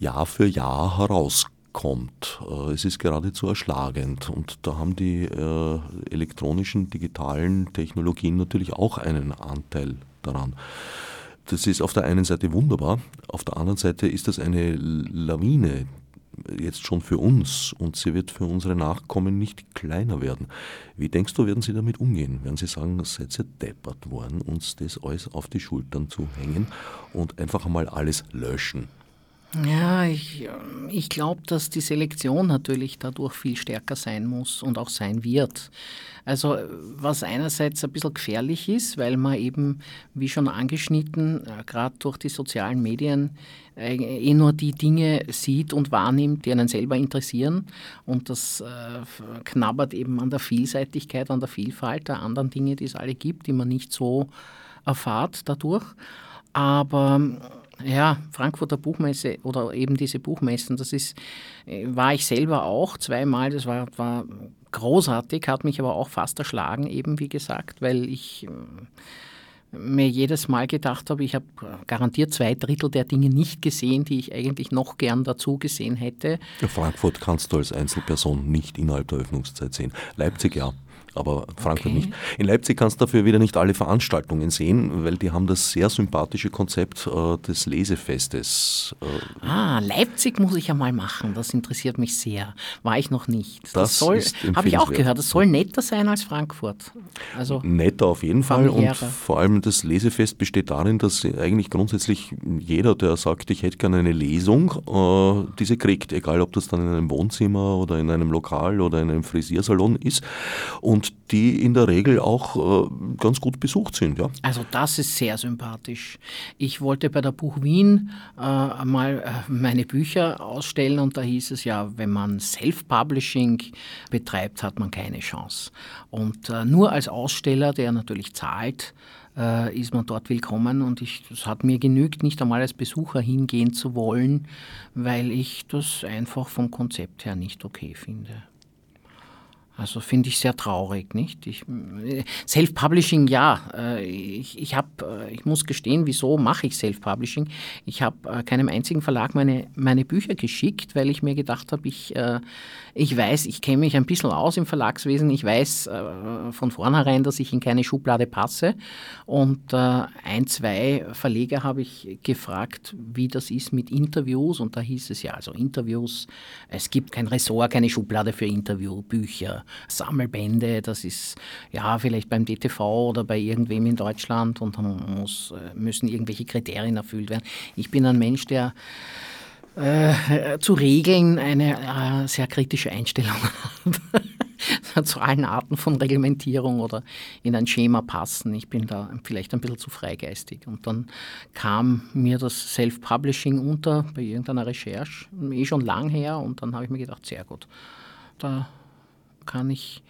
Jahr für Jahr herauskommt. Äh, es ist geradezu erschlagend und da haben die äh, elektronischen, digitalen Technologien natürlich auch einen Anteil daran. Das ist auf der einen Seite wunderbar, auf der anderen Seite ist das eine Lawine, jetzt schon für uns und sie wird für unsere Nachkommen nicht kleiner werden. Wie denkst du, werden sie damit umgehen? Werden sie sagen, seid ihr deppert worden, uns das alles auf die Schultern zu hängen und einfach einmal alles löschen? Ja, ich, ich glaube, dass die Selektion natürlich dadurch viel stärker sein muss und auch sein wird. Also was einerseits ein bisschen gefährlich ist, weil man eben, wie schon angeschnitten, äh, gerade durch die sozialen Medien eh nur die Dinge sieht und wahrnimmt, die einen selber interessieren. Und das äh, knabbert eben an der Vielseitigkeit, an der Vielfalt der anderen Dinge, die es alle gibt, die man nicht so erfahrt dadurch. Aber ja, Frankfurter Buchmesse oder eben diese Buchmessen, das ist, äh, war ich selber auch zweimal, das war, war großartig, hat mich aber auch fast erschlagen, eben wie gesagt, weil ich äh, mir jedes Mal gedacht habe, ich habe garantiert zwei Drittel der Dinge nicht gesehen, die ich eigentlich noch gern dazu gesehen hätte. Frankfurt kannst du als Einzelperson nicht innerhalb der Öffnungszeit sehen. Leipzig ja aber Frankfurt okay. nicht. In Leipzig kannst du dafür wieder nicht alle Veranstaltungen sehen, weil die haben das sehr sympathische Konzept äh, des Lesefestes. Äh, ah, Leipzig muss ich ja mal machen, das interessiert mich sehr. War ich noch nicht. Das, das habe ich auch gehört, das soll netter sein als Frankfurt. Also netter auf jeden Fall und vor allem das Lesefest besteht darin, dass eigentlich grundsätzlich jeder, der sagt, ich hätte gerne eine Lesung, äh, diese kriegt, egal ob das dann in einem Wohnzimmer oder in einem Lokal oder in einem Frisiersalon ist. Und und die in der Regel auch äh, ganz gut besucht sind. Ja. Also das ist sehr sympathisch. Ich wollte bei der Buch Wien äh, mal äh, meine Bücher ausstellen und da hieß es ja, wenn man Self-Publishing betreibt, hat man keine Chance. Und äh, nur als Aussteller, der natürlich zahlt, äh, ist man dort willkommen und es hat mir genügt, nicht einmal als Besucher hingehen zu wollen, weil ich das einfach vom Konzept her nicht okay finde. Also finde ich sehr traurig, nicht? Self-Publishing, ja. Äh, ich, ich, hab, äh, ich muss gestehen, wieso mache ich Self-Publishing? Ich habe äh, keinem einzigen Verlag meine, meine Bücher geschickt, weil ich mir gedacht habe, ich, ich weiß, ich kenne mich ein bisschen aus im Verlagswesen. Ich weiß von vornherein, dass ich in keine Schublade passe. Und ein, zwei Verleger habe ich gefragt, wie das ist mit Interviews. Und da hieß es ja, also Interviews, es gibt kein Ressort, keine Schublade für Interviewbücher. Sammelbände, das ist ja vielleicht beim DTV oder bei irgendwem in Deutschland und dann muss, äh, müssen irgendwelche Kriterien erfüllt werden. Ich bin ein Mensch, der äh, zu Regeln eine äh, sehr kritische Einstellung hat. (laughs) zu allen Arten von Reglementierung oder in ein Schema passen. Ich bin da vielleicht ein bisschen zu freigeistig. Und dann kam mir das Self-Publishing unter bei irgendeiner Recherche, eh schon lang her. Und dann habe ich mir gedacht, sehr gut, da kann ich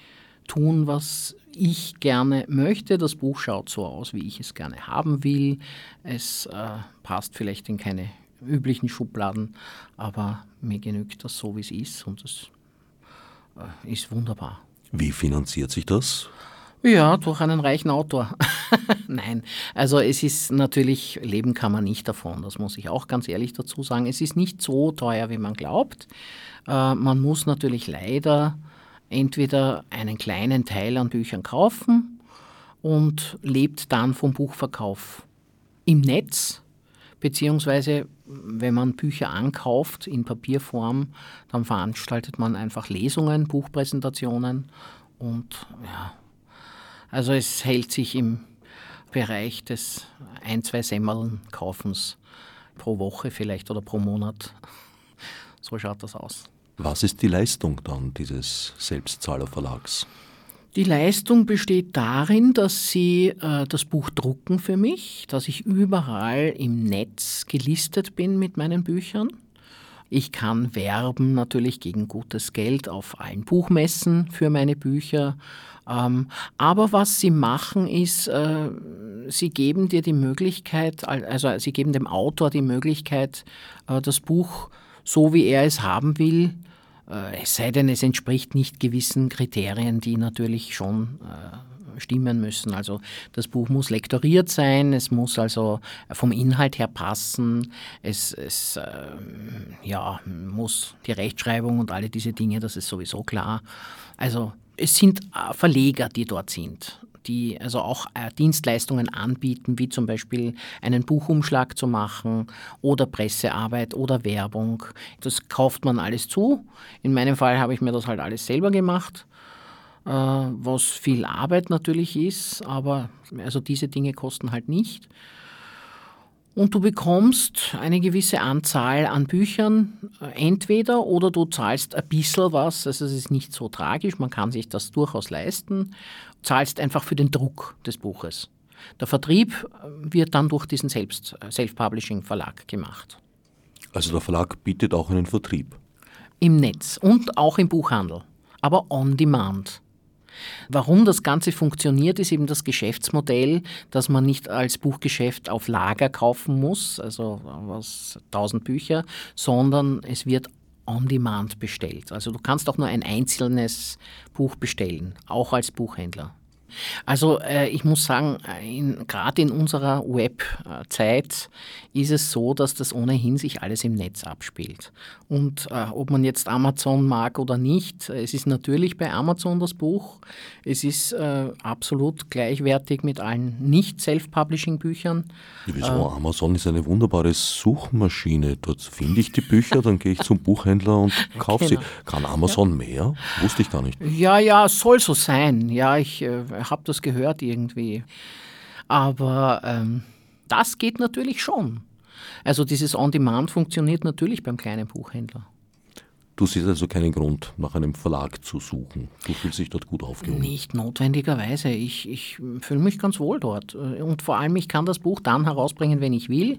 tun, was ich gerne möchte. Das Buch schaut so aus, wie ich es gerne haben will. Es äh, passt vielleicht in keine üblichen Schubladen, aber mir genügt das so, wie es ist und es äh, ist wunderbar. Wie finanziert sich das? Ja, durch einen reichen Autor. (laughs) Nein, also es ist natürlich, leben kann man nicht davon, das muss ich auch ganz ehrlich dazu sagen. Es ist nicht so teuer, wie man glaubt. Äh, man muss natürlich leider entweder einen kleinen Teil an Büchern kaufen und lebt dann vom Buchverkauf im Netz, beziehungsweise wenn man Bücher ankauft in Papierform, dann veranstaltet man einfach Lesungen, Buchpräsentationen und ja, also es hält sich im Bereich des ein, zwei Semmeln Kaufens pro Woche vielleicht oder pro Monat. (laughs) So schaut das aus. Was ist die Leistung dann dieses Selbstzahlerverlags? Die Leistung besteht darin, dass sie äh, das Buch drucken für mich, dass ich überall im Netz gelistet bin mit meinen Büchern. Ich kann werben natürlich gegen gutes Geld auf allen Buchmessen für meine Bücher. Ähm, aber was sie machen ist, äh, sie geben dir die Möglichkeit, also sie geben dem Autor die Möglichkeit, äh, das Buch so wie er es haben will, es sei denn, es entspricht nicht gewissen Kriterien, die natürlich schon äh, stimmen müssen. Also das Buch muss lektoriert sein, es muss also vom Inhalt her passen, es, es äh, ja, muss die Rechtschreibung und alle diese Dinge, das ist sowieso klar. Also es sind äh, Verleger, die dort sind die also auch äh, Dienstleistungen anbieten, wie zum Beispiel einen Buchumschlag zu machen oder Pressearbeit oder Werbung. Das kauft man alles zu. In meinem Fall habe ich mir das halt alles selber gemacht, äh, was viel Arbeit natürlich ist, aber also diese Dinge kosten halt nicht. Und du bekommst eine gewisse Anzahl an Büchern äh, entweder oder du zahlst ein bisschen was, also es ist nicht so tragisch, man kann sich das durchaus leisten, zahlst einfach für den Druck des Buches. Der Vertrieb äh, wird dann durch diesen Selbst, äh, Self-Publishing-Verlag gemacht. Also der Verlag bietet auch einen Vertrieb? Im Netz und auch im Buchhandel, aber on demand. Warum das Ganze funktioniert, ist eben das Geschäftsmodell, dass man nicht als Buchgeschäft auf Lager kaufen muss, also was 1000 Bücher, sondern es wird on demand bestellt. Also du kannst auch nur ein einzelnes Buch bestellen, auch als Buchhändler. Also äh, ich muss sagen, gerade in unserer Webzeit ist es so, dass das ohnehin sich alles im Netz abspielt. Und äh, ob man jetzt Amazon mag oder nicht, es ist natürlich bei Amazon das Buch. Es ist äh, absolut gleichwertig mit allen Nicht-Self-Publishing-Büchern. Wieso? Äh, Amazon ist eine wunderbare Suchmaschine. Dort finde ich die Bücher, dann gehe ich zum Buchhändler und (laughs) kaufe genau. sie. Kann Amazon ja. mehr? Wusste ich gar nicht. Ja, ja, soll so sein. Ja, ich äh, habe das gehört irgendwie. Aber ähm, das geht natürlich schon. Also dieses On-Demand funktioniert natürlich beim kleinen Buchhändler. Du siehst also keinen Grund, nach einem Verlag zu suchen. Du fühlst dich dort gut aufgehoben. Nicht notwendigerweise. Ich, ich fühle mich ganz wohl dort. Und vor allem, ich kann das Buch dann herausbringen, wenn ich will.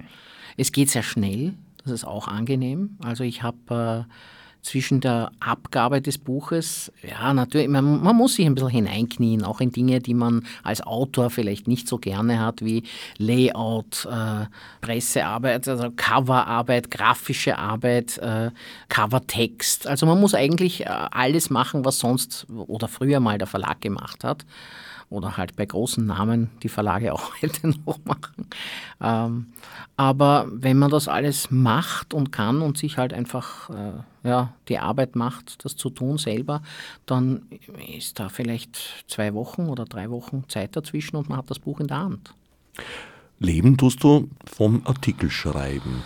Es geht sehr schnell. Das ist auch angenehm. Also ich habe äh, zwischen der Abgabe des Buches, ja, natürlich, man, man, muss sich ein bisschen hineinknien, auch in Dinge, die man als Autor vielleicht nicht so gerne hat, wie Layout, äh, Pressearbeit, also Coverarbeit, grafische Arbeit, äh, Covertext. Also man muss eigentlich äh, alles machen, was sonst oder früher mal der Verlag gemacht hat oder halt bei großen Namen die Verlage (laughs) auch heute noch machen. Ähm, aber wenn man das alles macht und kann und sich halt einfach äh, ja, die Arbeit macht, das zu tun selber, dann ist da vielleicht zwei Wochen oder drei Wochen Zeit dazwischen und man hat das Buch in der Hand. Leben tust du vom Artikelschreiben.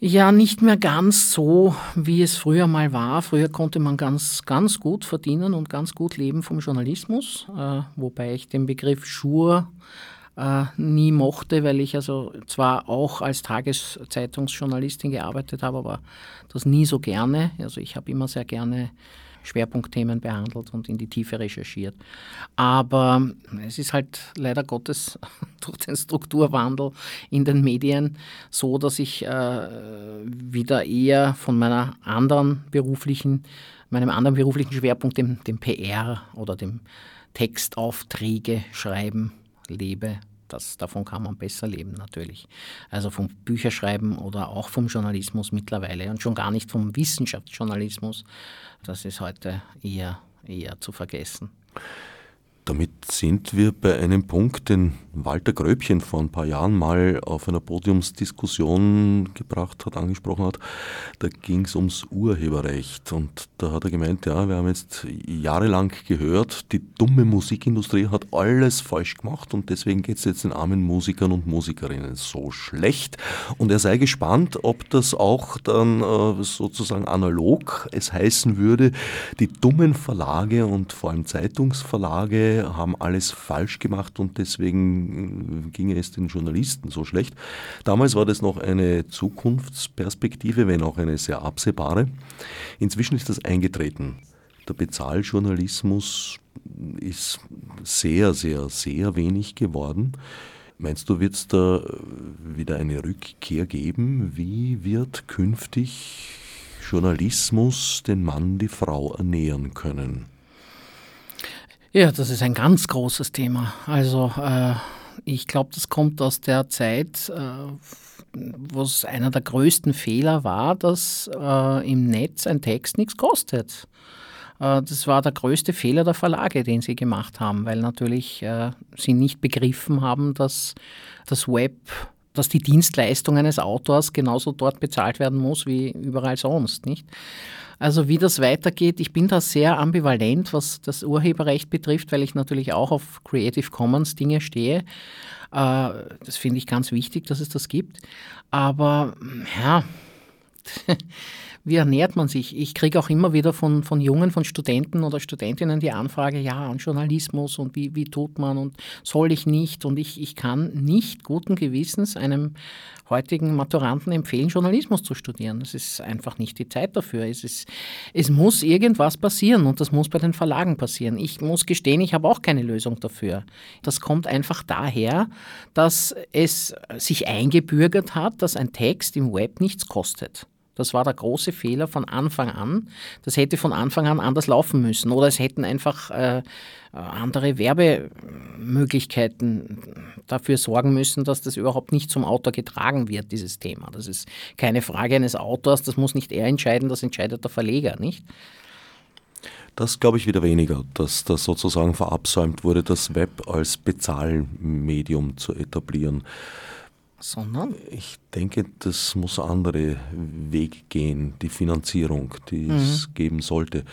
Ja, nicht mehr ganz so, wie es früher mal war. Früher konnte man ganz, ganz gut verdienen und ganz gut leben vom Journalismus, äh, wobei ich den Begriff Schur äh, nie mochte, weil ich also zwar auch als Tageszeitungsjournalistin gearbeitet habe, aber das nie so gerne. Also ich habe immer sehr gerne Schwerpunktthemen behandelt und in die Tiefe recherchiert. Aber es ist halt leider Gottes (laughs) durch den Strukturwandel in den Medien so, dass ich äh, wieder eher von meiner anderen beruflichen, meinem anderen beruflichen Schwerpunkt, dem, dem PR oder dem Textaufträge schreiben, lebe das, davon kann man besser leben natürlich. Also vom Bücherschreiben oder auch vom Journalismus mittlerweile und schon gar nicht vom Wissenschaftsjournalismus. Das ist heute eher, eher zu vergessen. Damit sind wir bei einem Punkt, den Walter Gröbchen vor ein paar Jahren mal auf einer Podiumsdiskussion gebracht hat, angesprochen hat. Da ging es ums Urheberrecht und da hat er gemeint, ja, wir haben jetzt jahrelang gehört, die dumme Musikindustrie hat alles falsch gemacht und deswegen geht es jetzt den armen Musikern und Musikerinnen so schlecht. Und er sei gespannt, ob das auch dann äh, sozusagen analog es heißen würde, die dummen Verlage und vor allem Zeitungsverlage haben alles falsch gemacht und deswegen äh, ging es den Journalisten so schlecht. Damals war das noch eine Zukunftsperspektive, wenn auch eine sehr absehbare. Inzwischen ist das eingetreten. Der Bezahljournalismus ist sehr, sehr, sehr wenig geworden. Meinst du, wird es da wieder eine Rückkehr geben? Wie wird künftig Journalismus den Mann, die Frau ernähren können? Ja, das ist ein ganz großes Thema. Also äh, ich glaube, das kommt aus der Zeit, äh, wo es einer der größten Fehler war, dass äh, im Netz ein Text nichts kostet. Äh, das war der größte Fehler der Verlage, den sie gemacht haben, weil natürlich äh, sie nicht begriffen haben, dass das Web dass die Dienstleistung eines Autors genauso dort bezahlt werden muss wie überall sonst, nicht? Also wie das weitergeht, ich bin da sehr ambivalent, was das Urheberrecht betrifft, weil ich natürlich auch auf Creative Commons Dinge stehe. Äh, das finde ich ganz wichtig, dass es das gibt. Aber ja, (laughs) wie ernährt man sich? Ich kriege auch immer wieder von, von Jungen, von Studenten oder Studentinnen die Anfrage, ja, und Journalismus und wie, wie tut man und soll ich nicht? Und ich, ich kann nicht guten Gewissens einem heutigen Maturanten empfehlen, Journalismus zu studieren. Es ist einfach nicht die Zeit dafür. Es, ist, es muss irgendwas passieren und das muss bei den Verlagen passieren. Ich muss gestehen, ich habe auch keine Lösung dafür. Das kommt einfach daher, dass es sich eingebürgert hat, dass ein Text im Web nichts kostet. Das war der große Fehler von Anfang an. Das hätte von Anfang an anders laufen müssen. Oder es hätten einfach äh, andere Werbemöglichkeiten dafür sorgen müssen, dass das überhaupt nicht zum Autor getragen wird, dieses Thema. Das ist keine Frage eines Autors, das muss nicht er entscheiden, das entscheidet der Verleger, nicht? Das glaube ich wieder weniger, dass das sozusagen verabsäumt wurde, das Web als Bezahlmedium zu etablieren sondern? Ich denke, das muss andere Wege gehen, die Finanzierung, die mhm. es geben sollte.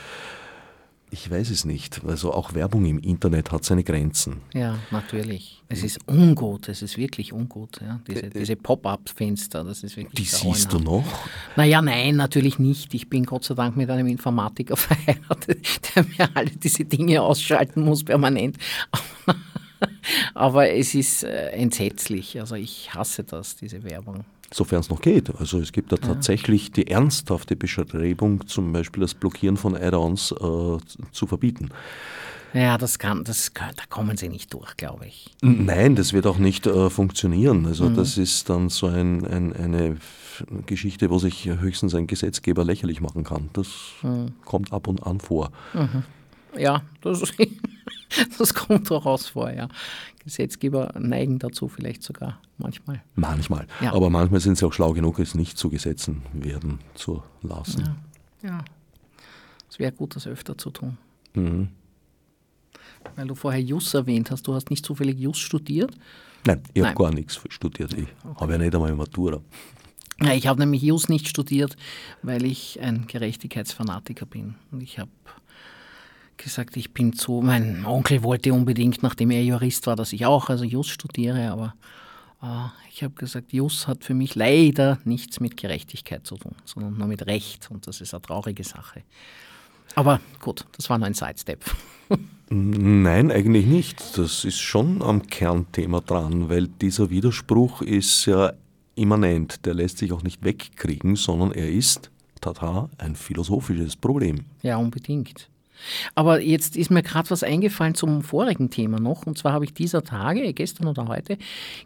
Ich weiß es nicht. Also auch Werbung im Internet hat seine Grenzen. Ja, natürlich. Es ist ungut, es ist wirklich ungut. Ja. Diese, diese Pop-up-Fenster, das ist wirklich. Die siehst du noch? Naja, nein, natürlich nicht. Ich bin Gott sei Dank mit einem Informatiker (laughs) verheiratet, der mir alle diese Dinge ausschalten muss permanent. (laughs) Aber es ist äh, entsetzlich. Also ich hasse das, diese Werbung. Sofern es noch geht. Also es gibt da tatsächlich die ernsthafte Bestrebung, zum Beispiel das Blockieren von Add-ons äh, zu verbieten. Ja, das kann, das da kommen sie nicht durch, glaube ich. Nein, das wird auch nicht äh, funktionieren. Also mhm. das ist dann so ein, ein, eine Geschichte, wo sich höchstens ein Gesetzgeber lächerlich machen kann. Das mhm. kommt ab und an vor. Mhm. Ja, das, (laughs) (laughs) das kommt durchaus vor, ja. Gesetzgeber neigen dazu vielleicht sogar manchmal. Manchmal. Ja. Aber manchmal sind sie auch schlau genug, es nicht zu Gesetzen werden zu lassen. Ja, ja. es wäre gut, das öfter zu tun. Mhm. Weil du vorher Jus erwähnt hast, du hast nicht zufällig Jus studiert? Nein, ich habe gar nichts studiert. Ich okay. habe ja nicht einmal Matura. Ja, ich habe nämlich Jus nicht studiert, weil ich ein Gerechtigkeitsfanatiker bin. Und ich habe gesagt, ich bin zu, mein Onkel wollte unbedingt, nachdem er Jurist war, dass ich auch also Jus studiere, aber äh, ich habe gesagt, Jus hat für mich leider nichts mit Gerechtigkeit zu tun, sondern nur mit Recht und das ist eine traurige Sache. Aber gut, das war nur ein Sidestep. (laughs) Nein, eigentlich nicht. Das ist schon am Kernthema dran, weil dieser Widerspruch ist ja immanent. Der lässt sich auch nicht wegkriegen, sondern er ist, tata, ein philosophisches Problem. Ja, unbedingt. Aber jetzt ist mir gerade was eingefallen zum vorigen Thema noch. Und zwar habe ich dieser Tage, gestern oder heute,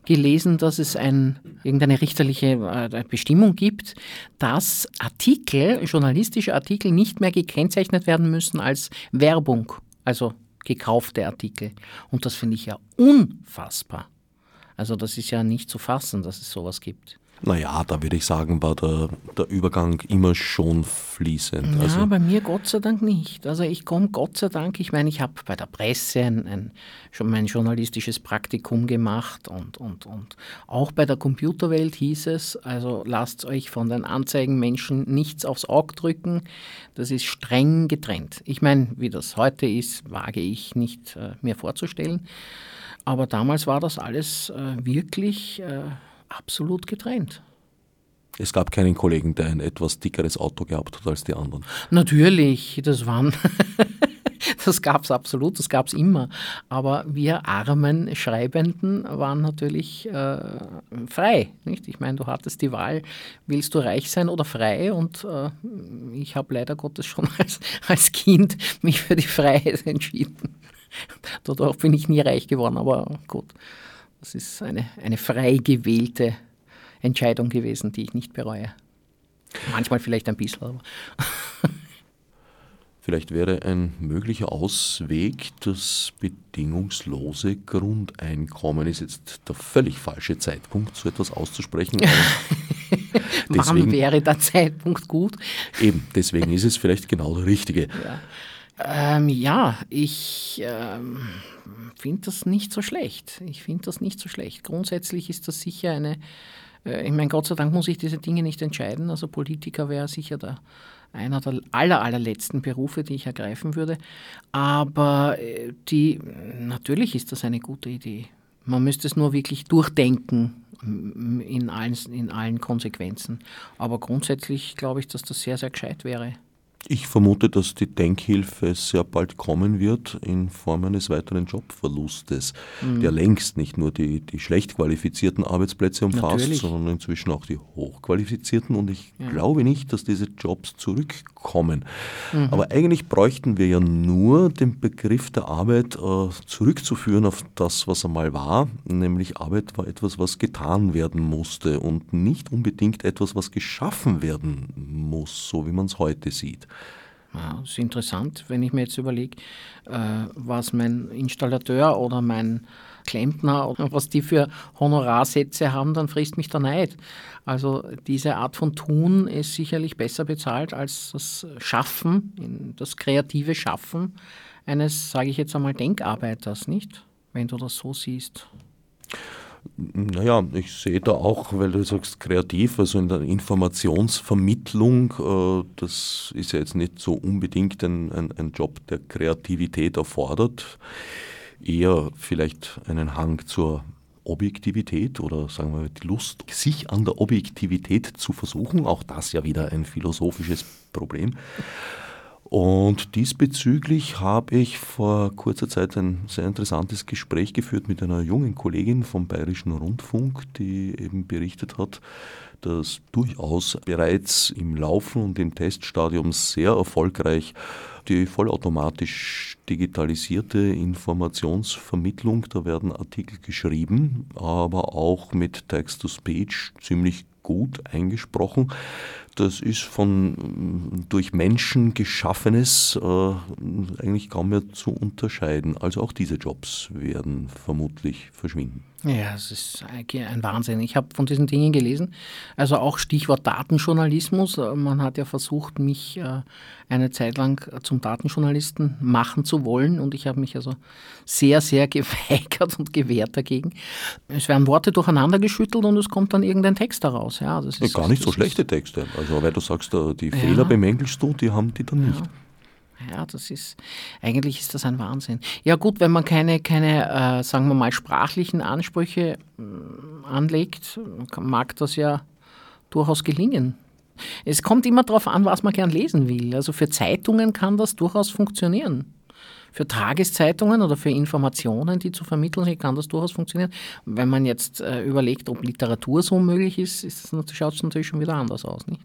gelesen, dass es ein, irgendeine richterliche äh, Bestimmung gibt, dass Artikel, journalistische Artikel nicht mehr gekennzeichnet werden müssen als Werbung, also gekaufte Artikel. Und das finde ich ja unfassbar. Also das ist ja nicht zu fassen, dass es sowas gibt. Naja, da würde ich sagen, war der, der Übergang immer schon fließend. Ja, also, bei mir Gott sei Dank nicht. Also ich komme Gott sei Dank, ich meine, ich habe bei der Presse ein, ein, schon mein journalistisches Praktikum gemacht und, und, und auch bei der Computerwelt hieß es, also lasst euch von den Anzeigenmenschen nichts aufs Auge drücken, das ist streng getrennt. Ich meine, wie das heute ist, wage ich nicht äh, mir vorzustellen. Aber damals war das alles äh, wirklich... Äh, absolut getrennt. Es gab keinen Kollegen, der ein etwas dickeres Auto gehabt hat als die anderen. Natürlich, das waren. (laughs) das gab es absolut, das gab es immer. Aber wir armen Schreibenden waren natürlich äh, frei. Nicht? Ich meine, du hattest die Wahl, willst du reich sein oder frei? Und äh, ich habe leider Gottes schon (laughs) als, als Kind mich für die Freiheit entschieden. (laughs) Dadurch bin ich nie reich geworden, aber gut. Das ist eine, eine frei gewählte Entscheidung gewesen, die ich nicht bereue. Manchmal vielleicht ein bisschen, aber. (laughs) Vielleicht wäre ein möglicher Ausweg das bedingungslose Grundeinkommen. Ist jetzt der völlig falsche Zeitpunkt, so etwas auszusprechen. (laughs) Wann wäre der Zeitpunkt gut? Eben, deswegen ist es vielleicht genau der richtige. Ja, ähm, ja ich ähm, finde das nicht so schlecht. Ich finde das nicht so schlecht. Grundsätzlich ist das sicher eine, äh, ich meine, Gott sei Dank muss ich diese Dinge nicht entscheiden. Also Politiker wäre sicher der, einer der aller, allerletzten Berufe, die ich ergreifen würde. Aber äh, die, natürlich ist das eine gute Idee. Man müsste es nur wirklich durchdenken in allen, in allen Konsequenzen. Aber grundsätzlich glaube ich, dass das sehr, sehr gescheit wäre. Ich vermute, dass die Denkhilfe sehr bald kommen wird in Form eines weiteren Jobverlustes, mhm. der längst nicht nur die, die schlecht qualifizierten Arbeitsplätze umfasst, Natürlich. sondern inzwischen auch die hochqualifizierten. Und ich ja. glaube nicht, dass diese Jobs zurückkommen. Mhm. Aber eigentlich bräuchten wir ja nur den Begriff der Arbeit äh, zurückzuführen auf das, was einmal war, nämlich Arbeit war etwas, was getan werden musste und nicht unbedingt etwas, was geschaffen werden muss, so wie man es heute sieht. Ja, das ist interessant, wenn ich mir jetzt überlege, äh, was mein Installateur oder mein Klempner, was die für Honorarsätze haben, dann frisst mich der Neid. Also diese Art von Tun ist sicherlich besser bezahlt als das Schaffen, das kreative Schaffen eines, sage ich jetzt einmal, Denkarbeiters, nicht? Wenn du das so siehst. Naja, ich sehe da auch, weil du sagst kreativ, also in der Informationsvermittlung, äh, das ist ja jetzt nicht so unbedingt ein, ein, ein Job, der Kreativität erfordert, eher vielleicht einen Hang zur Objektivität oder sagen wir die Lust, sich an der Objektivität zu versuchen, auch das ja wieder ein philosophisches Problem. Und diesbezüglich habe ich vor kurzer Zeit ein sehr interessantes Gespräch geführt mit einer jungen Kollegin vom Bayerischen Rundfunk, die eben berichtet hat, dass durchaus bereits im Laufen und im Teststadium sehr erfolgreich die vollautomatisch digitalisierte Informationsvermittlung, da werden Artikel geschrieben, aber auch mit Text-to-Speech ziemlich gut eingesprochen. Das ist von durch Menschen geschaffenes äh, eigentlich kaum mehr zu unterscheiden. Also auch diese Jobs werden vermutlich verschwinden. Ja, es ist ein Wahnsinn. Ich habe von diesen Dingen gelesen. Also auch Stichwort Datenjournalismus. Man hat ja versucht, mich äh, eine Zeit lang zum Datenjournalisten machen zu wollen und ich habe mich also sehr, sehr (laughs) geweigert und gewehrt dagegen. Es werden Worte durcheinander geschüttelt und es kommt dann irgendein Text daraus. Ja, das ist, Gar nicht so schlechte Texte. Also weil du sagst, äh, die Fehler ja. bemängelst du, die haben die dann nicht. Ja. Ja, das ist, eigentlich ist das ein Wahnsinn. Ja gut, wenn man keine, keine äh, sagen wir mal, sprachlichen Ansprüche äh, anlegt, mag das ja durchaus gelingen. Es kommt immer darauf an, was man gern lesen will. Also für Zeitungen kann das durchaus funktionieren. Für Tageszeitungen oder für Informationen, die zu vermitteln sind, kann das durchaus funktionieren. Wenn man jetzt äh, überlegt, ob Literatur so möglich ist, ist schaut es natürlich schon wieder anders aus. Nicht?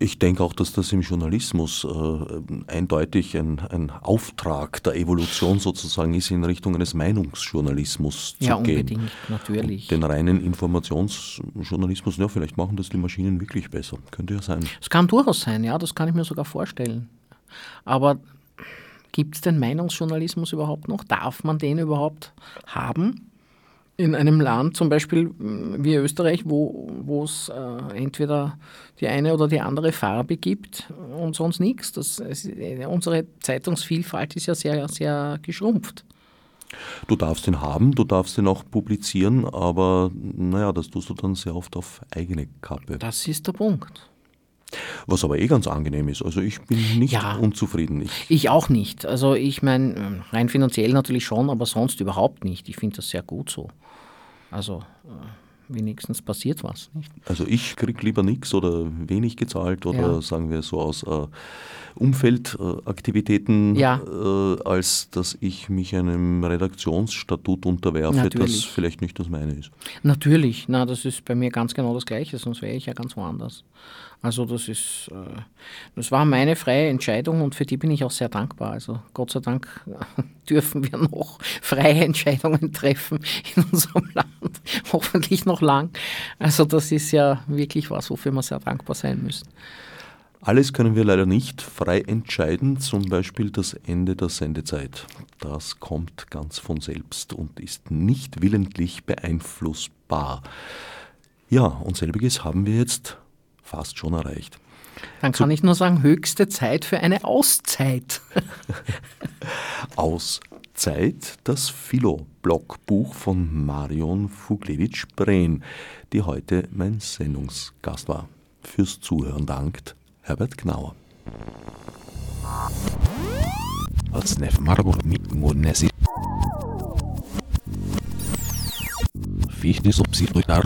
Ich denke auch, dass das im Journalismus äh, eindeutig ein, ein, Auftrag der Evolution sozusagen ist, in Richtung eines Meinungsjournalismus zu ja, gehen. Ja, unbedingt, natürlich. Und den reinen Informationsjournalismus, ja, vielleicht machen das die Maschinen wirklich besser. Könnte ja sein. Es kann durchaus sein, ja, das kann ich mir sogar vorstellen. Aber gibt es den Meinungsjournalismus überhaupt noch? Darf man den überhaupt haben? in einem Land, zum Beispiel mm, wie Österreich, wo es äh, entweder die eine oder die andere Farbe gibt und sonst nichts. Das, es, unsere Zeitungsvielfalt ist ja sehr, sehr geschrumpft. Du darfst ihn haben, du darfst ihn auch publizieren, aber naja, das tust du dann sehr oft auf eigene Kappe. Das ist der Punkt. Was aber eh ganz angenehm ist. Also ich bin nicht ja, unzufrieden. Ich, ich, auch nicht. Also ich meine, rein finanziell natürlich schon, aber sonst überhaupt nicht. Ich finde das sehr gut so. Also äh, wenigstens passiert was. Nicht? Also ich kriege lieber nichts oder wenig gezahlt oder ja. sagen wir so aus äh, Umfeldaktivitäten, ja. äh, als dass ich mich einem Redaktionsstatut unterwerfe, Natürlich. das vielleicht nicht das meine ist. Natürlich, na, das ist bei mir ganz genau das Gleiche, sonst wäre ich ja ganz woanders. Also das ist, äh, das war meine freie Entscheidung und für die bin ich auch sehr dankbar. Also Gott sei Dank (laughs) dürfen wir noch freie Entscheidungen treffen in unserem Land, (laughs) hoffentlich noch lang. Also das ist ja wirklich was, wofür wir sehr dankbar sein müssen. Alles können wir leider nicht frei entscheiden, zum Beispiel das Ende der Sendezeit. Das kommt ganz von selbst und ist nicht willentlich beeinflussbar. Ja, und selbiges haben wir jetzt fast schon erreicht. Dann kann Zu ich nur sagen, höchste Zeit für eine Auszeit. (laughs) Auszeit, das Philo-Blogbuch von Marion Fuglewitsch-Brehn, die heute mein Sendungsgast war. Fürs Zuhören dankt Herbert Gnauer. Als Nef Margot mit fichtes obsidioidar